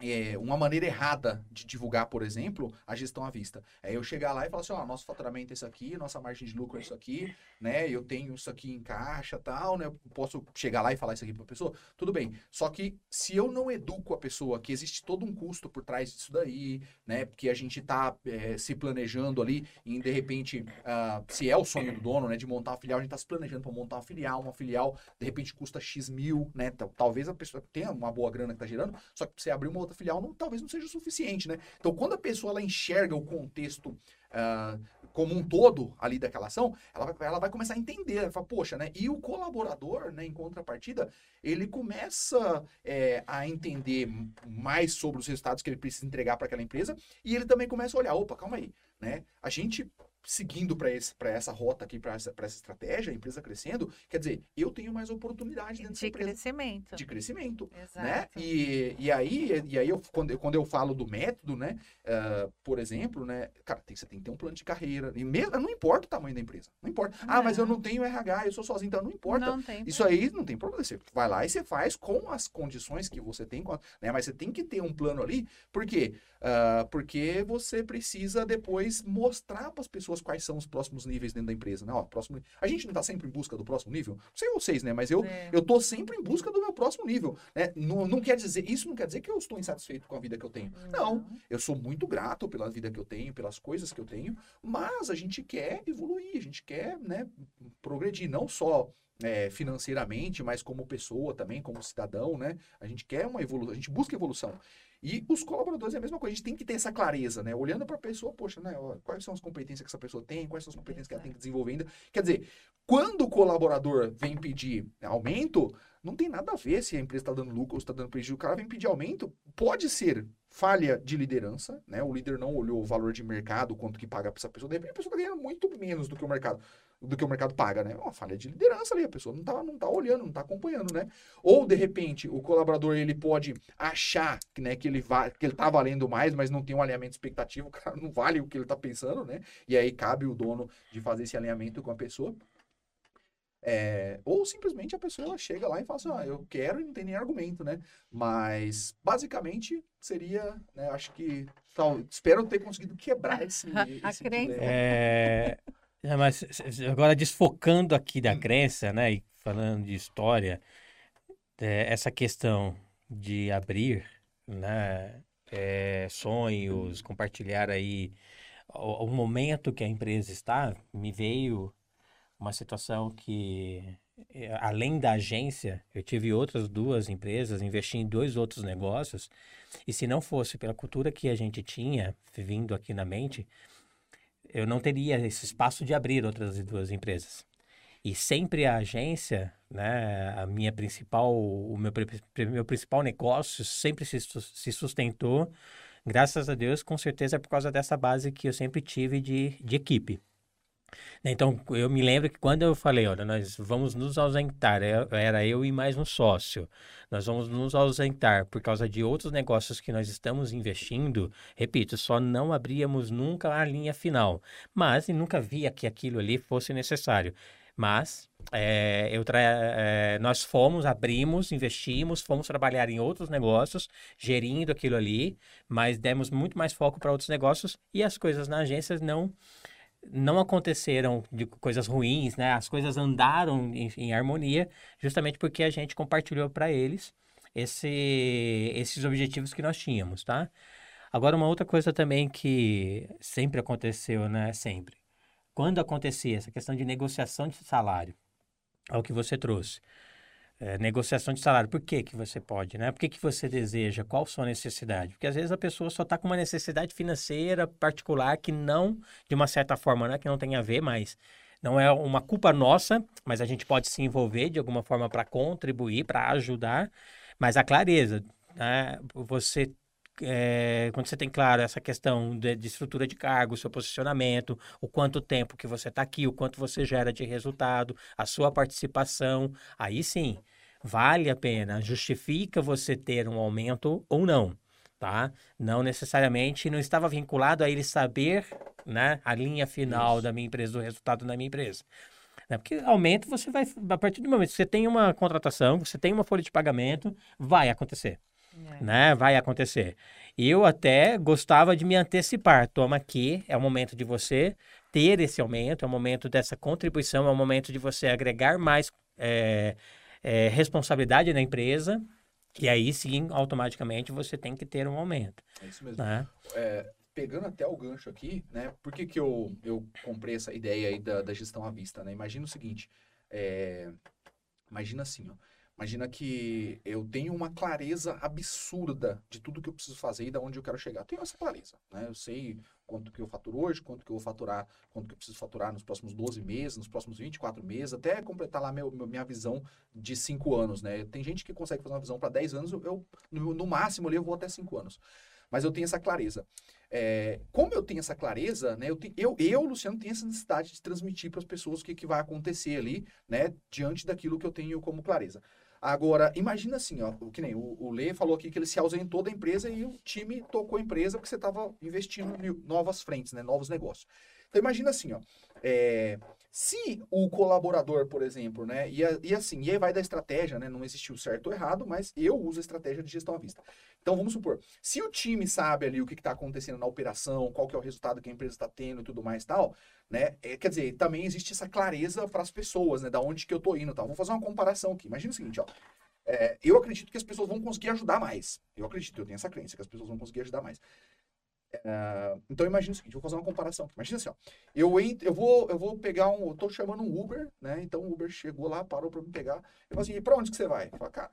é, uma maneira errada de divulgar, por exemplo, a gestão à vista. É eu chegar lá e falar assim, ó, nosso faturamento é isso aqui, nossa margem de lucro é isso aqui, né? Eu tenho isso aqui em caixa, tal, né? Eu posso chegar lá e falar isso aqui para a pessoa. Tudo bem. Só que se eu não educo a pessoa que existe todo um custo por trás disso daí, né? Porque a gente tá é, se planejando ali e de repente, uh, se é o sonho do dono, né, de montar uma filial, a gente tá se planejando para montar uma filial, uma filial de repente custa X mil, né? Talvez a pessoa tenha uma boa grana que tá gerando, só que você abrir uma outra filial não, talvez não seja o suficiente, né? Então, quando a pessoa ela enxerga o contexto uh, como um todo ali daquela ação, ela ela vai começar a entender, ela fala, poxa, né? E o colaborador, né, em contrapartida, ele começa é, a entender mais sobre os resultados que ele precisa entregar para aquela empresa e ele também começa a olhar, opa, calma aí, né? A gente seguindo para essa rota aqui, para essa, essa estratégia, a empresa crescendo, quer dizer, eu tenho mais oportunidade dentro de crescimento. De crescimento. Né? Exato. Né? E, e aí, e aí eu, quando, quando eu falo do método, né, uh, por exemplo, né, cara, tem, você tem que ter um plano de carreira. E mesmo, não importa o tamanho da empresa. Não importa. Não. Ah, mas eu não tenho RH, eu sou sozinho, então não importa. Não tem Isso aí não tem problema. Você vai lá e você faz com as condições que você tem, né? Mas você tem que ter um plano ali, por quê? Uh, porque você precisa depois mostrar para as pessoas quais são os próximos níveis dentro da empresa. Né? Ó, próximo... A gente não está sempre em busca do próximo nível? Não sei vocês, né? Mas eu é. eu tô sempre em busca do meu próximo nível. Né? Não, não quer dizer, isso não quer dizer que eu estou insatisfeito com a vida que eu tenho. Não. não. Eu sou muito grato pela vida que eu tenho, pelas coisas que eu tenho, mas a gente quer evoluir, a gente quer né, progredir, não só é, financeiramente, mas como pessoa também, como cidadão, né? A gente quer uma evolução, a gente busca evolução. E os colaboradores é a mesma coisa, a gente tem que ter essa clareza, né? Olhando para a pessoa, poxa, né? Quais são as competências que essa pessoa tem, quais são as competências que ela tem que desenvolver ainda. Quer dizer, quando o colaborador vem pedir aumento, não tem nada a ver se a empresa está dando lucro ou está dando prejuízo. O cara vem pedir aumento, pode ser falha de liderança, né? O líder não olhou o valor de mercado, quanto que paga para essa pessoa. De repente a pessoa está ganhando muito menos do que o mercado do que o mercado paga, né? É uma falha de liderança ali, a pessoa não tá, não tá olhando, não tá acompanhando, né? Ou, de repente, o colaborador, ele pode achar que, né, que, ele, va que ele tá valendo mais, mas não tem um alinhamento expectativo, o cara não vale o que ele tá pensando, né? E aí cabe o dono de fazer esse alinhamento com a pessoa. É, ou simplesmente a pessoa chega lá e fala assim, ah, eu quero e não tem nem argumento, né? Mas, basicamente, seria, né, acho que, tal, espero ter conseguido quebrar esse, esse a crença. É... É, mas agora desfocando aqui da crença, né, e falando de história, é, essa questão de abrir, né, é, sonhos, compartilhar aí o, o, momento que a empresa está, me veio uma situação que é, além da agência, eu tive outras duas empresas, investi em dois outros negócios, e se não fosse pela cultura que a gente tinha vindo aqui na mente, eu não teria esse espaço de abrir outras duas empresas. E sempre a agência, né, a minha principal, o meu, meu principal negócio sempre se, se sustentou, graças a Deus, com certeza é por causa dessa base que eu sempre tive de, de equipe. Né, então, eu me lembro que quando eu falei, olha, nós vamos nos ausentar, é, era eu e mais um sócio, nós vamos nos ausentar por causa de outros negócios que nós estamos investindo, repito, só não abríamos nunca a linha final, mas nunca via que aquilo ali fosse necessário. Mas é, eu é, nós fomos, abrimos, investimos, fomos trabalhar em outros negócios, gerindo aquilo ali, mas demos muito mais foco para outros negócios e as coisas na agência não não aconteceram de coisas ruins, né? As coisas andaram em, em harmonia, justamente porque a gente compartilhou para eles esse, esses objetivos que nós tínhamos, tá? Agora, uma outra coisa também que sempre aconteceu, né? Sempre. Quando acontecia essa questão de negociação de salário, ao que você trouxe, é, negociação de salário. Por que, que você pode, né? Por que, que você deseja? Qual sua necessidade? Porque às vezes a pessoa só está com uma necessidade financeira particular que não, de uma certa forma, né? Que não tem a ver, mas não é uma culpa nossa, mas a gente pode se envolver de alguma forma para contribuir, para ajudar. Mas a clareza, né? Você é, quando você tem claro essa questão de, de, estrutura de cargo, seu posicionamento, o quanto tempo que você está aqui, o quanto você gera de resultado, a sua participação, aí sim, vale a pena, justifica você ter um aumento ou não, tá? Não necessariamente não estava vinculado a ele saber, né, a linha final Isso. da minha empresa, do resultado da minha empresa. Né? Porque aumento você vai, a partir do momento que você tem uma contratação, você tem uma folha de pagamento, vai acontecer. É. né? Vai acontecer. Eu até gostava de me antecipar. Toma aqui, é o momento de você ter esse aumento, é o momento dessa contribuição, é o momento de você agregar mais é, é, responsabilidade na empresa, e aí sim, automaticamente, você tem que ter um aumento. É isso mesmo. Né? É, pegando até o gancho aqui, né? Por que, que eu, eu comprei essa ideia aí da, da gestão à vista, né? Imagina o seguinte, é, imagina assim, ó. Imagina que eu tenho uma clareza absurda de tudo que eu preciso fazer e de onde eu quero chegar. Eu tenho essa clareza, né? Eu sei quanto que eu faturo hoje, quanto que eu vou faturar, quanto que eu preciso faturar nos próximos 12 meses, nos próximos 24 meses, até completar lá meu, minha visão de 5 anos, né? Tem gente que consegue fazer uma visão para 10 anos, eu, no, máximo ali eu vou até 5 anos. Mas eu tenho essa clareza. É, como eu tenho essa clareza, né, eu, te, eu, eu, Luciano, tenho essa necessidade de transmitir para as pessoas o que, que vai acontecer ali, né, diante daquilo que eu tenho como clareza. Agora, imagina assim, ó, que nem o, o Lê falou aqui que ele se ausentou da empresa e o time tocou a empresa porque você estava investindo em novas frentes, né, novos negócios. Então imagina assim, ó, é, se o colaborador, por exemplo, né, e, e assim, e aí vai da estratégia, né, não existiu certo ou errado, mas eu uso a estratégia de gestão à vista. Então vamos supor, se o time sabe ali o que está acontecendo na operação, qual que é o resultado que a empresa está tendo e tudo mais tal, né, é, quer dizer, também existe essa clareza para as pessoas, né, da onde que eu tô indo, tal. Vou fazer uma comparação aqui. Imagina o seguinte, ó, é, eu acredito que as pessoas vão conseguir ajudar mais. Eu acredito, eu tenho essa crença que as pessoas vão conseguir ajudar mais. Uh, então imagina o seguinte, vou fazer uma comparação. Imagina assim, ó, eu, ent, eu, vou, eu vou pegar um, eu tô chamando um Uber, né? Então o Uber chegou lá, parou para me pegar. Eu falo assim, e pra onde que você vai? Eu falo, cara,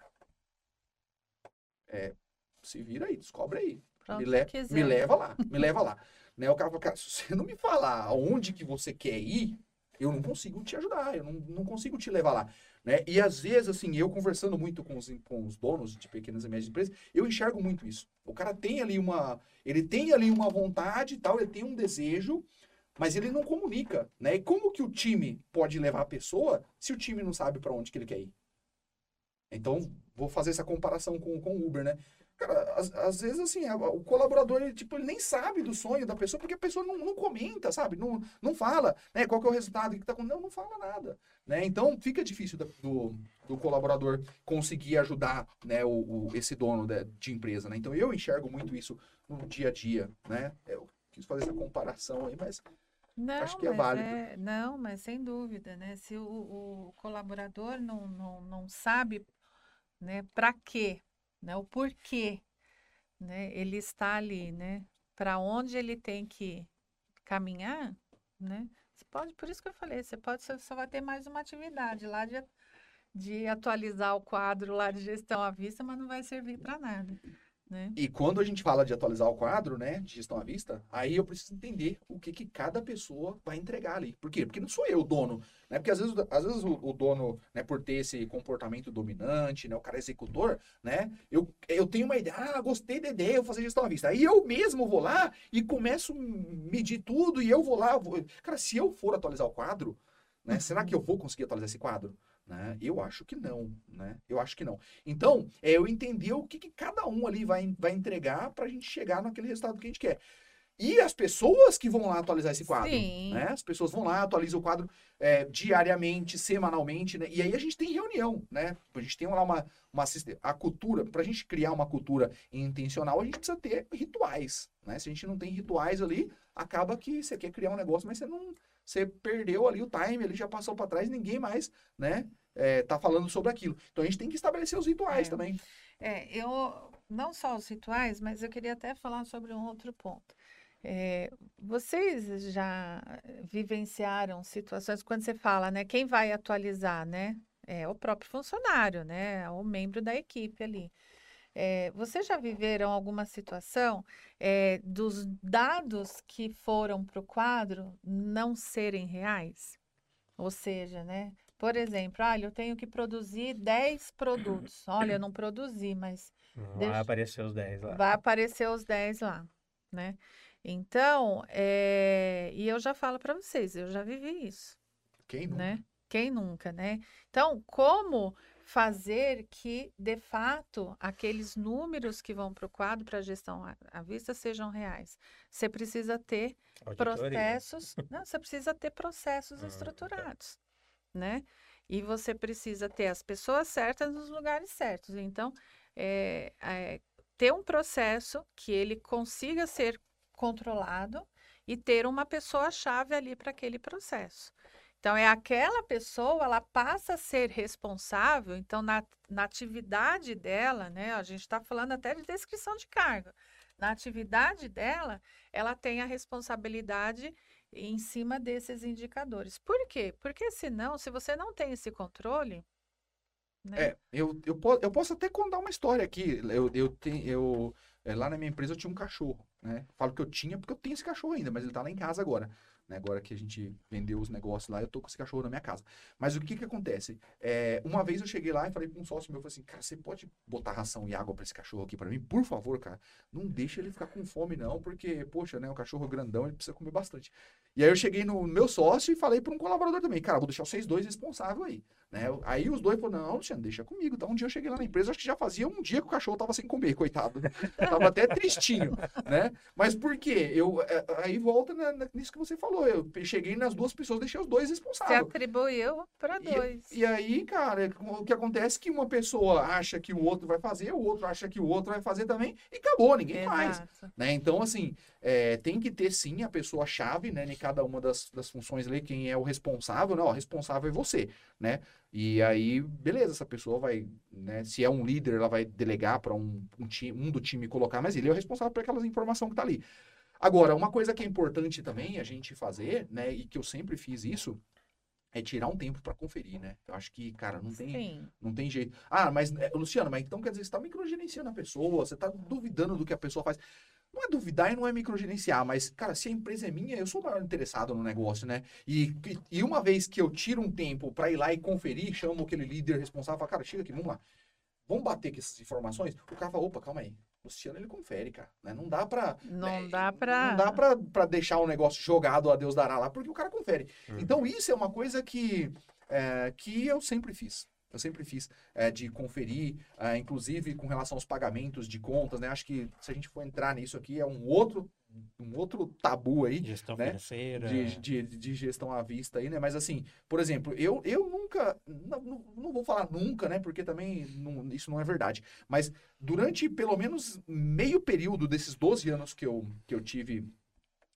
é, se vira aí, descobre aí. Me, le me, leva lá, me leva lá. Né? O cara fala, cara, se você não me falar aonde que você quer ir, eu não consigo te ajudar, eu não, não consigo te levar lá. Né? E às vezes, assim, eu conversando muito com os, com os donos de pequenas e médias empresas, eu enxergo muito isso. O cara tem ali uma. Ele tem ali uma vontade e tal, ele tem um desejo, mas ele não comunica. Né? E como que o time pode levar a pessoa se o time não sabe para onde que ele quer ir? Então, vou fazer essa comparação com, com o Uber, né? Cara, às, às, vezes, assim, o colaborador, ele, tipo, ele nem sabe do sonho da pessoa, porque a pessoa não, não comenta, sabe? Não, não fala, né? Qual que é o resultado, que tá acontecendo. Não, não fala nada, né? Então, fica difícil do, do colaborador conseguir ajudar, né, o, o esse dono de, de, empresa, né? Então, eu enxergo muito isso no dia a dia, né? Eu quis fazer essa comparação aí, mas... Não, Acho que é válido. É, não, mas sem dúvida, né? Se o, o colaborador não, não, não sabe né, para quê né? O porquê, né? Ele está ali, né? Para onde ele tem que caminhar, né? Você pode, por isso que eu falei, você pode, você só vai ter mais uma atividade lá de, de atualizar o quadro lá de gestão à vista, mas não vai servir para nada. Né? E quando a gente fala de atualizar o quadro, né, de gestão à vista, aí eu preciso entender o que, que cada pessoa vai entregar ali. Por quê? Porque não sou eu o dono, né? Porque às vezes, às vezes o, o dono, né, por ter esse comportamento dominante, né, o cara executor, né, eu, eu tenho uma ideia, ah, gostei da ideia, eu vou fazer gestão à vista. Aí eu mesmo vou lá e começo a medir tudo e eu vou lá, vou... cara, se eu for atualizar o quadro, né, será que eu vou conseguir atualizar esse quadro? Né? Eu acho que não, né? Eu acho que não. Então, é eu entender o que, que cada um ali vai, vai entregar para a gente chegar naquele resultado que a gente quer. E as pessoas que vão lá atualizar esse quadro, Sim. né? As pessoas vão lá, atualizam o quadro é, diariamente, semanalmente, né? E aí a gente tem reunião, né? A gente tem lá uma, uma a cultura, para a gente criar uma cultura intencional, a gente precisa ter rituais, né? Se a gente não tem rituais ali, acaba que você quer criar um negócio, mas você não, você perdeu ali o time, ele já passou para trás, ninguém mais, né, é, tá falando sobre aquilo. Então a gente tem que estabelecer os rituais é. também. É, eu não só os rituais, mas eu queria até falar sobre um outro ponto. É, vocês já vivenciaram situações quando você fala, né? Quem vai atualizar, né? É o próprio funcionário, né? O membro da equipe ali. É, vocês já viveram alguma situação é, dos dados que foram para o quadro não serem reais? Ou seja, né? Por exemplo, olha, eu tenho que produzir 10 produtos. Olha, eu não produzi, mas. Vai deixa... aparecer os 10 lá. Vai aparecer os 10 lá, né? Então, é... e eu já falo para vocês, eu já vivi isso. Quem nunca? Né? Quem nunca, né? Então, como fazer que, de fato, aqueles números que vão para o quadro para a gestão à vista sejam reais. Você precisa ter Auditoria. processos, não, você precisa ter processos ah, estruturados, tá. né? E você precisa ter as pessoas certas nos lugares certos. Então, é, é, ter um processo que ele consiga ser controlado e ter uma pessoa-chave ali para aquele processo. Então, é aquela pessoa, ela passa a ser responsável, então, na, na atividade dela, né? A gente está falando até de descrição de cargo. Na atividade dela, ela tem a responsabilidade em cima desses indicadores. Por quê? Porque senão, se você não tem esse controle. Né? É, eu, eu, eu posso até contar uma história aqui. Eu, eu, tenho, eu, é, lá na minha empresa eu tinha um cachorro, né? Falo que eu tinha porque eu tenho esse cachorro ainda, mas ele tá lá em casa agora. Né? Agora que a gente vendeu os negócios lá, eu tô com esse cachorro na minha casa. Mas o que que acontece? É, uma vez eu cheguei lá e falei para um sócio meu, falei assim, cara, você pode botar ração e água para esse cachorro aqui para mim? Por favor, cara. Não deixa ele ficar com fome não, porque, poxa, né, o cachorro grandão, ele precisa comer bastante. E aí eu cheguei no meu sócio e falei para um colaborador também, cara, vou deixar vocês dois responsáveis aí. Né? Aí os dois falaram, não, Luciano, deixa comigo. Então um dia eu cheguei lá na empresa, acho que já fazia um dia que o cachorro tava sem comer, coitado. tava até tristinho, né? Mas por quê? Eu, é, aí volta nisso que você falou. Eu cheguei nas duas pessoas, deixei os dois responsáveis. Você atribuiu para dois. E, e, aí, cara, o que acontece é que uma pessoa acha que o outro vai fazer, o outro acha que o outro vai fazer também, e acabou, ninguém Exato. faz. Né? Então, assim, é, tem que ter sim a pessoa-chave, né, em cada uma das, das funções ali, quem é o responsável, né? Ó, responsável é você, né? E aí, beleza, essa pessoa vai, né? Se é um líder, ela vai delegar para um, um, time, um do time colocar, mas ele é o responsável por aquelas informações que tá ali. Agora, uma coisa que é importante também a gente fazer, né? E que eu sempre fiz isso, é tirar um tempo para conferir, né? Eu acho que, cara, não tem, não tem jeito. Ah, mas, é, Luciano, mas então quer dizer, você está microgerenciando a pessoa, você está duvidando do que a pessoa faz. Não é duvidar e não é microgerenciar, mas, cara, se a empresa é minha, eu sou o maior interessado no negócio, né? E, e uma vez que eu tiro um tempo para ir lá e conferir, chamo aquele líder responsável, falo, cara, chega aqui, vamos lá. Vamos bater com essas informações? O cara fala, opa, calma aí. O Luciano, ele confere, cara. Né? Não dá pra... Não né? dá pra... Não dá pra, pra deixar o negócio jogado a Deus dará lá, porque o cara confere. Uhum. Então, isso é uma coisa que, é, que eu sempre fiz. Eu sempre fiz é, de conferir, é, inclusive com relação aos pagamentos de contas, né? Acho que se a gente for entrar nisso aqui, é um outro, um outro tabu aí. Gestão né? financeira. De, de, de, gestão à vista aí, né? Mas assim, por exemplo, eu, eu nunca, não, não vou falar nunca, né? Porque também não, isso não é verdade. Mas durante pelo menos meio período desses 12 anos que eu, que eu tive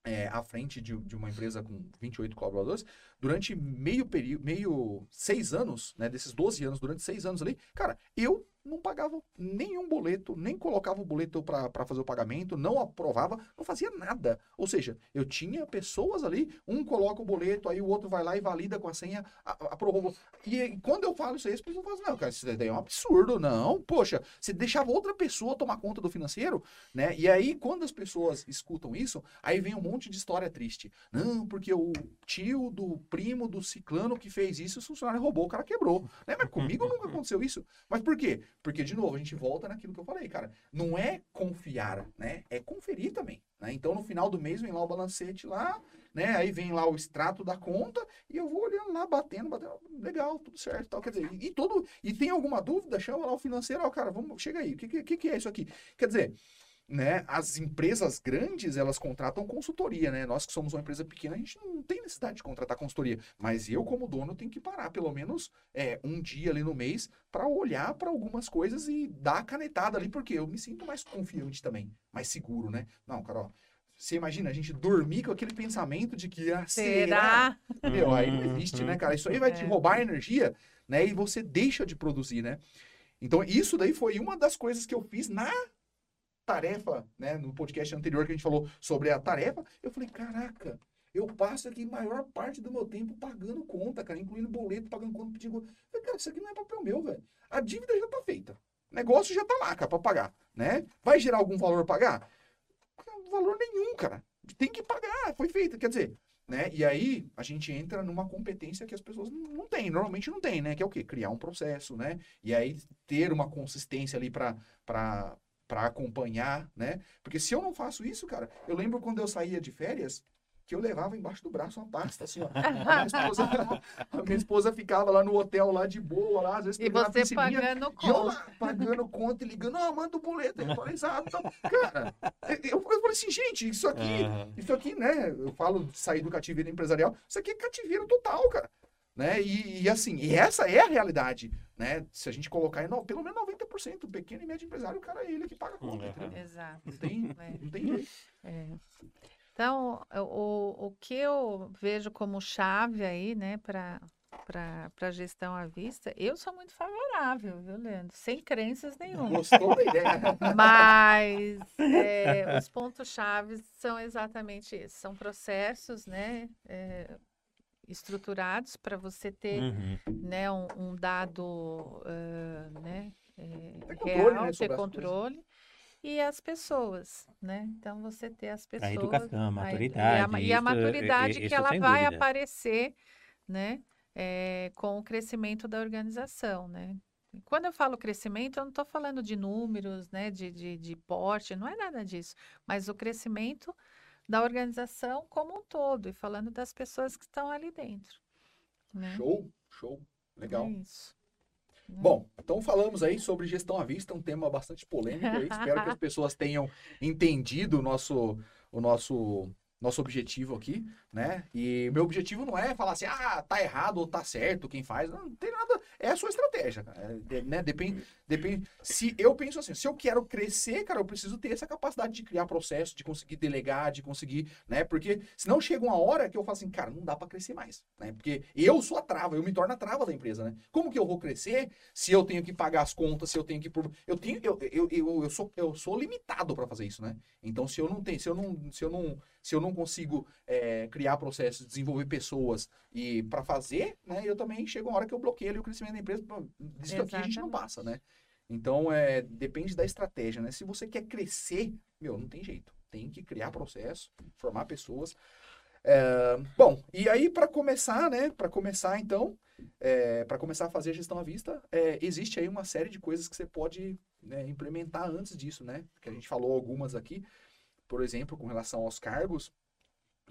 é, à frente de, de, uma empresa com 28 colaboradores, durante meio período, meio seis anos, né, desses 12 anos, durante seis anos ali, cara, eu não pagava nenhum boleto, nem colocava o boleto para fazer o pagamento, não aprovava, não fazia nada. Ou seja, eu tinha pessoas ali, um coloca o boleto, aí o outro vai lá e valida com a senha, aprovou. E, e quando eu falo isso aí, as pessoas falam assim, não, cara, isso daí é um absurdo, não. Poxa, você deixava outra pessoa tomar conta do financeiro, né? E aí, quando as pessoas escutam isso, aí vem um monte de história triste. Não, porque o tio do primo do ciclano que fez isso, o funcionário roubou, o cara quebrou. Né? Mas comigo nunca aconteceu isso. Mas por quê? Porque, de novo, a gente volta naquilo que eu falei, cara. Não é confiar, né? É conferir também. Né? Então, no final do mês, vem lá o balancete lá, né? Aí vem lá o extrato da conta e eu vou olhando lá, batendo, batendo. Legal, tudo certo tal. Quer dizer, e, e todo. E tem alguma dúvida, chama lá o financeiro, ó, cara, vamos, chega aí. O que, que, que é isso aqui? Quer dizer, né, as empresas grandes, elas contratam consultoria, né? Nós que somos uma empresa pequena, a gente não tem necessidade de contratar consultoria. Mas eu, como dono, tenho que parar pelo menos é, um dia ali no mês para olhar para algumas coisas e dar a canetada ali, porque eu me sinto mais confiante também, mais seguro, né? Não, Carol, você imagina a gente dormir com aquele pensamento de que ah, será? será? Meu, aí não existe, né, cara? Isso aí vai te é. roubar energia, né? E você deixa de produzir, né? Então, isso daí foi uma das coisas que eu fiz na tarefa, né? No podcast anterior que a gente falou sobre a tarefa, eu falei, caraca, eu passo aqui maior parte do meu tempo pagando conta, cara, incluindo boleto, pagando conta, pedindo. Falei, cara, isso aqui não é papel meu, velho. A dívida já tá feita. O negócio já tá lá, cara, pra pagar, né? Vai gerar algum valor pagar? Valor nenhum, cara. Tem que pagar, foi feito. Quer dizer, né? E aí a gente entra numa competência que as pessoas não têm, normalmente não têm, né? Que é o quê? Criar um processo, né? E aí ter uma consistência ali para para acompanhar, né? Porque se eu não faço isso, cara, eu lembro quando eu saía de férias, que eu levava embaixo do braço uma pasta, assim, ó. A minha esposa, a minha esposa ficava lá no hotel, lá de boa, lá, às vezes E você pagando conta. E eu lá, pagando conta e ligando, ah, manda o boleto atualizado. Então, cara, eu, eu falei assim, gente, isso aqui, uhum. isso aqui, né, eu falo de sair do cativeiro empresarial, isso aqui é cativeiro total, cara. Né? E, e, assim, e essa é a realidade, né? Se a gente colocar em no, pelo menos 90% 100%. O pequeno e médio empresário, o cara é ele que paga a conta. Uhum. Exato. Não tem, É. não tem jeito. É. Então, o, o que eu vejo como chave aí, né, para para gestão à vista, eu sou muito favorável, viu, Leandro? Sem crenças nenhuma. Gostou da ideia? Mas é, os pontos chaves são exatamente esses. São processos, né, é, estruturados para você ter, Uhum. né, um, um dado, ah, né, é, Ter controle, real, né, ter controle. E as pessoas, né? Então você ter as pessoas. educação, a e maturidade, a, e a isso, maturidade e- que isso ela vai dúvida. aparecer, né? é, com o crescimento da organização, né? E Quando eu falo crescimento, eu não estou falando de números, né? De, de, de porte, não é nada disso. Mas o crescimento da organização como um todo, e falando das pessoas que estão ali dentro. Né? Show, show. Legal. É isso. Né? Bom, então falamos aí sobre gestão à vista, um tema bastante polêmico aí. Espero que as pessoas tenham entendido o nosso, o nosso, nosso objetivo aqui, né? E meu objetivo não é falar assim, ah, tá errado ou tá certo quem faz. Não, não tem nada. É a sua estratégia. É, né? Depende, depende. Se eu penso assim, se eu quero crescer, cara, eu preciso ter essa capacidade de criar processo, de conseguir delegar, de conseguir, né? Porque senão chega uma hora que eu falo assim, cara, não dá pra crescer mais, né? Porque eu sou a trava, eu me torno a trava da empresa, né? Como que eu vou crescer se eu tenho que pagar as contas, se eu tenho que eu tenho eu, eu, eu, eu sou eu sou limitado para fazer isso, né? Então se eu não tenho, se eu não se eu não se eu não consigo é, criar processos, desenvolver pessoas e para fazer, né? Eu também chega uma hora que eu bloqueio o crescimento da empresa, pô, disso aqui a gente não passa, né? Então é depende da estratégia, né? Se você quer crescer, meu, não tem jeito, tem que criar processo, formar pessoas. É, bom, e aí para começar, né? Para começar então, para começar a fazer a gestão à vista, é, existe aí uma série de coisas que você pode né, implementar antes disso, né? Que a gente falou algumas aqui, por exemplo, com relação aos cargos,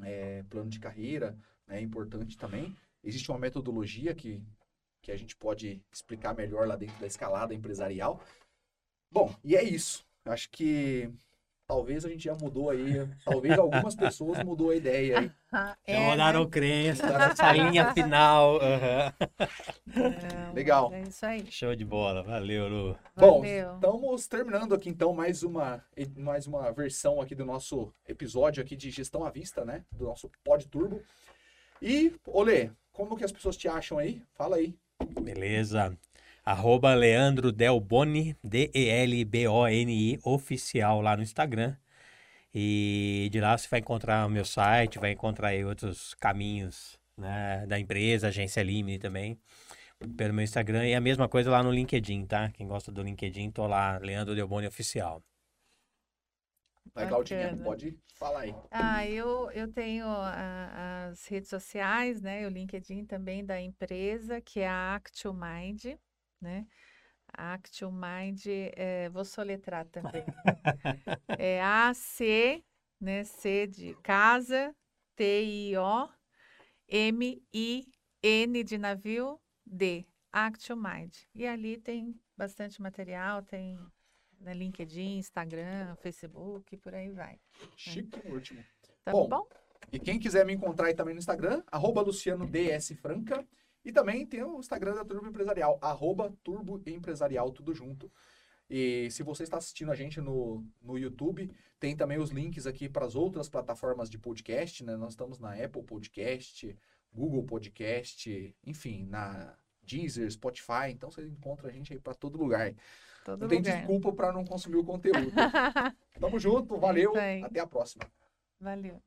é, plano de carreira, né, é importante também. Existe uma metodologia que, que a gente pode explicar melhor lá dentro da escalada empresarial. Bom, e é isso. Acho que talvez a gente já mudou aí, talvez algumas pessoas mudou a ideia aí. Já é, mudaram né? crença, essa linha final. Não, Legal. É isso aí. Show de bola, valeu, Lu. Bom, Valeu. estamos terminando aqui então mais uma, mais uma versão aqui do nosso episódio aqui de gestão à vista, né? Do nosso Pod Turbo. E, Olê, como que as pessoas te acham aí? Fala aí. Beleza. Arroba Leandro Delboni, D-E-L-B-O-N-I, oficial lá no Instagram. E de lá você vai encontrar o meu site, vai encontrar aí outros caminhos né, da empresa, agência Limine também, pelo meu Instagram. E a mesma coisa lá no LinkedIn, tá? Quem gosta do LinkedIn, tô lá, Leandro Delboni Oficial. Legal, Dinha, Bacana. pode falar aí. Ah, eu, eu tenho a- as redes sociais, né? O LinkedIn também da empresa, que é a Actual Mind, né? A Actual Mind, é, vou soletrar também. É A-C, né? C de casa, T-I-O, M-I-N de navio, D. Actual Mind. E ali tem bastante material, tem né, LinkedIn, Instagram, Facebook, por aí vai. Chique, último. Tá Bom, bom? E quem quiser me encontrar aí também no Instagram, arroba Luciano DS Franca. E também tem o Instagram da Turbo Empresarial, arroba Turbo Empresarial, tudo junto. E se você está assistindo a gente no, no YouTube, tem também os links aqui para as outras plataformas de podcast, né? Nós estamos na Apple Podcast, Google Podcast, enfim, na Deezer, Spotify. Então você encontra a gente aí para todo lugar. Todo Não tem lugar. desculpa para não consumir o conteúdo. Tamo junto, valeu, até a próxima. Valeu.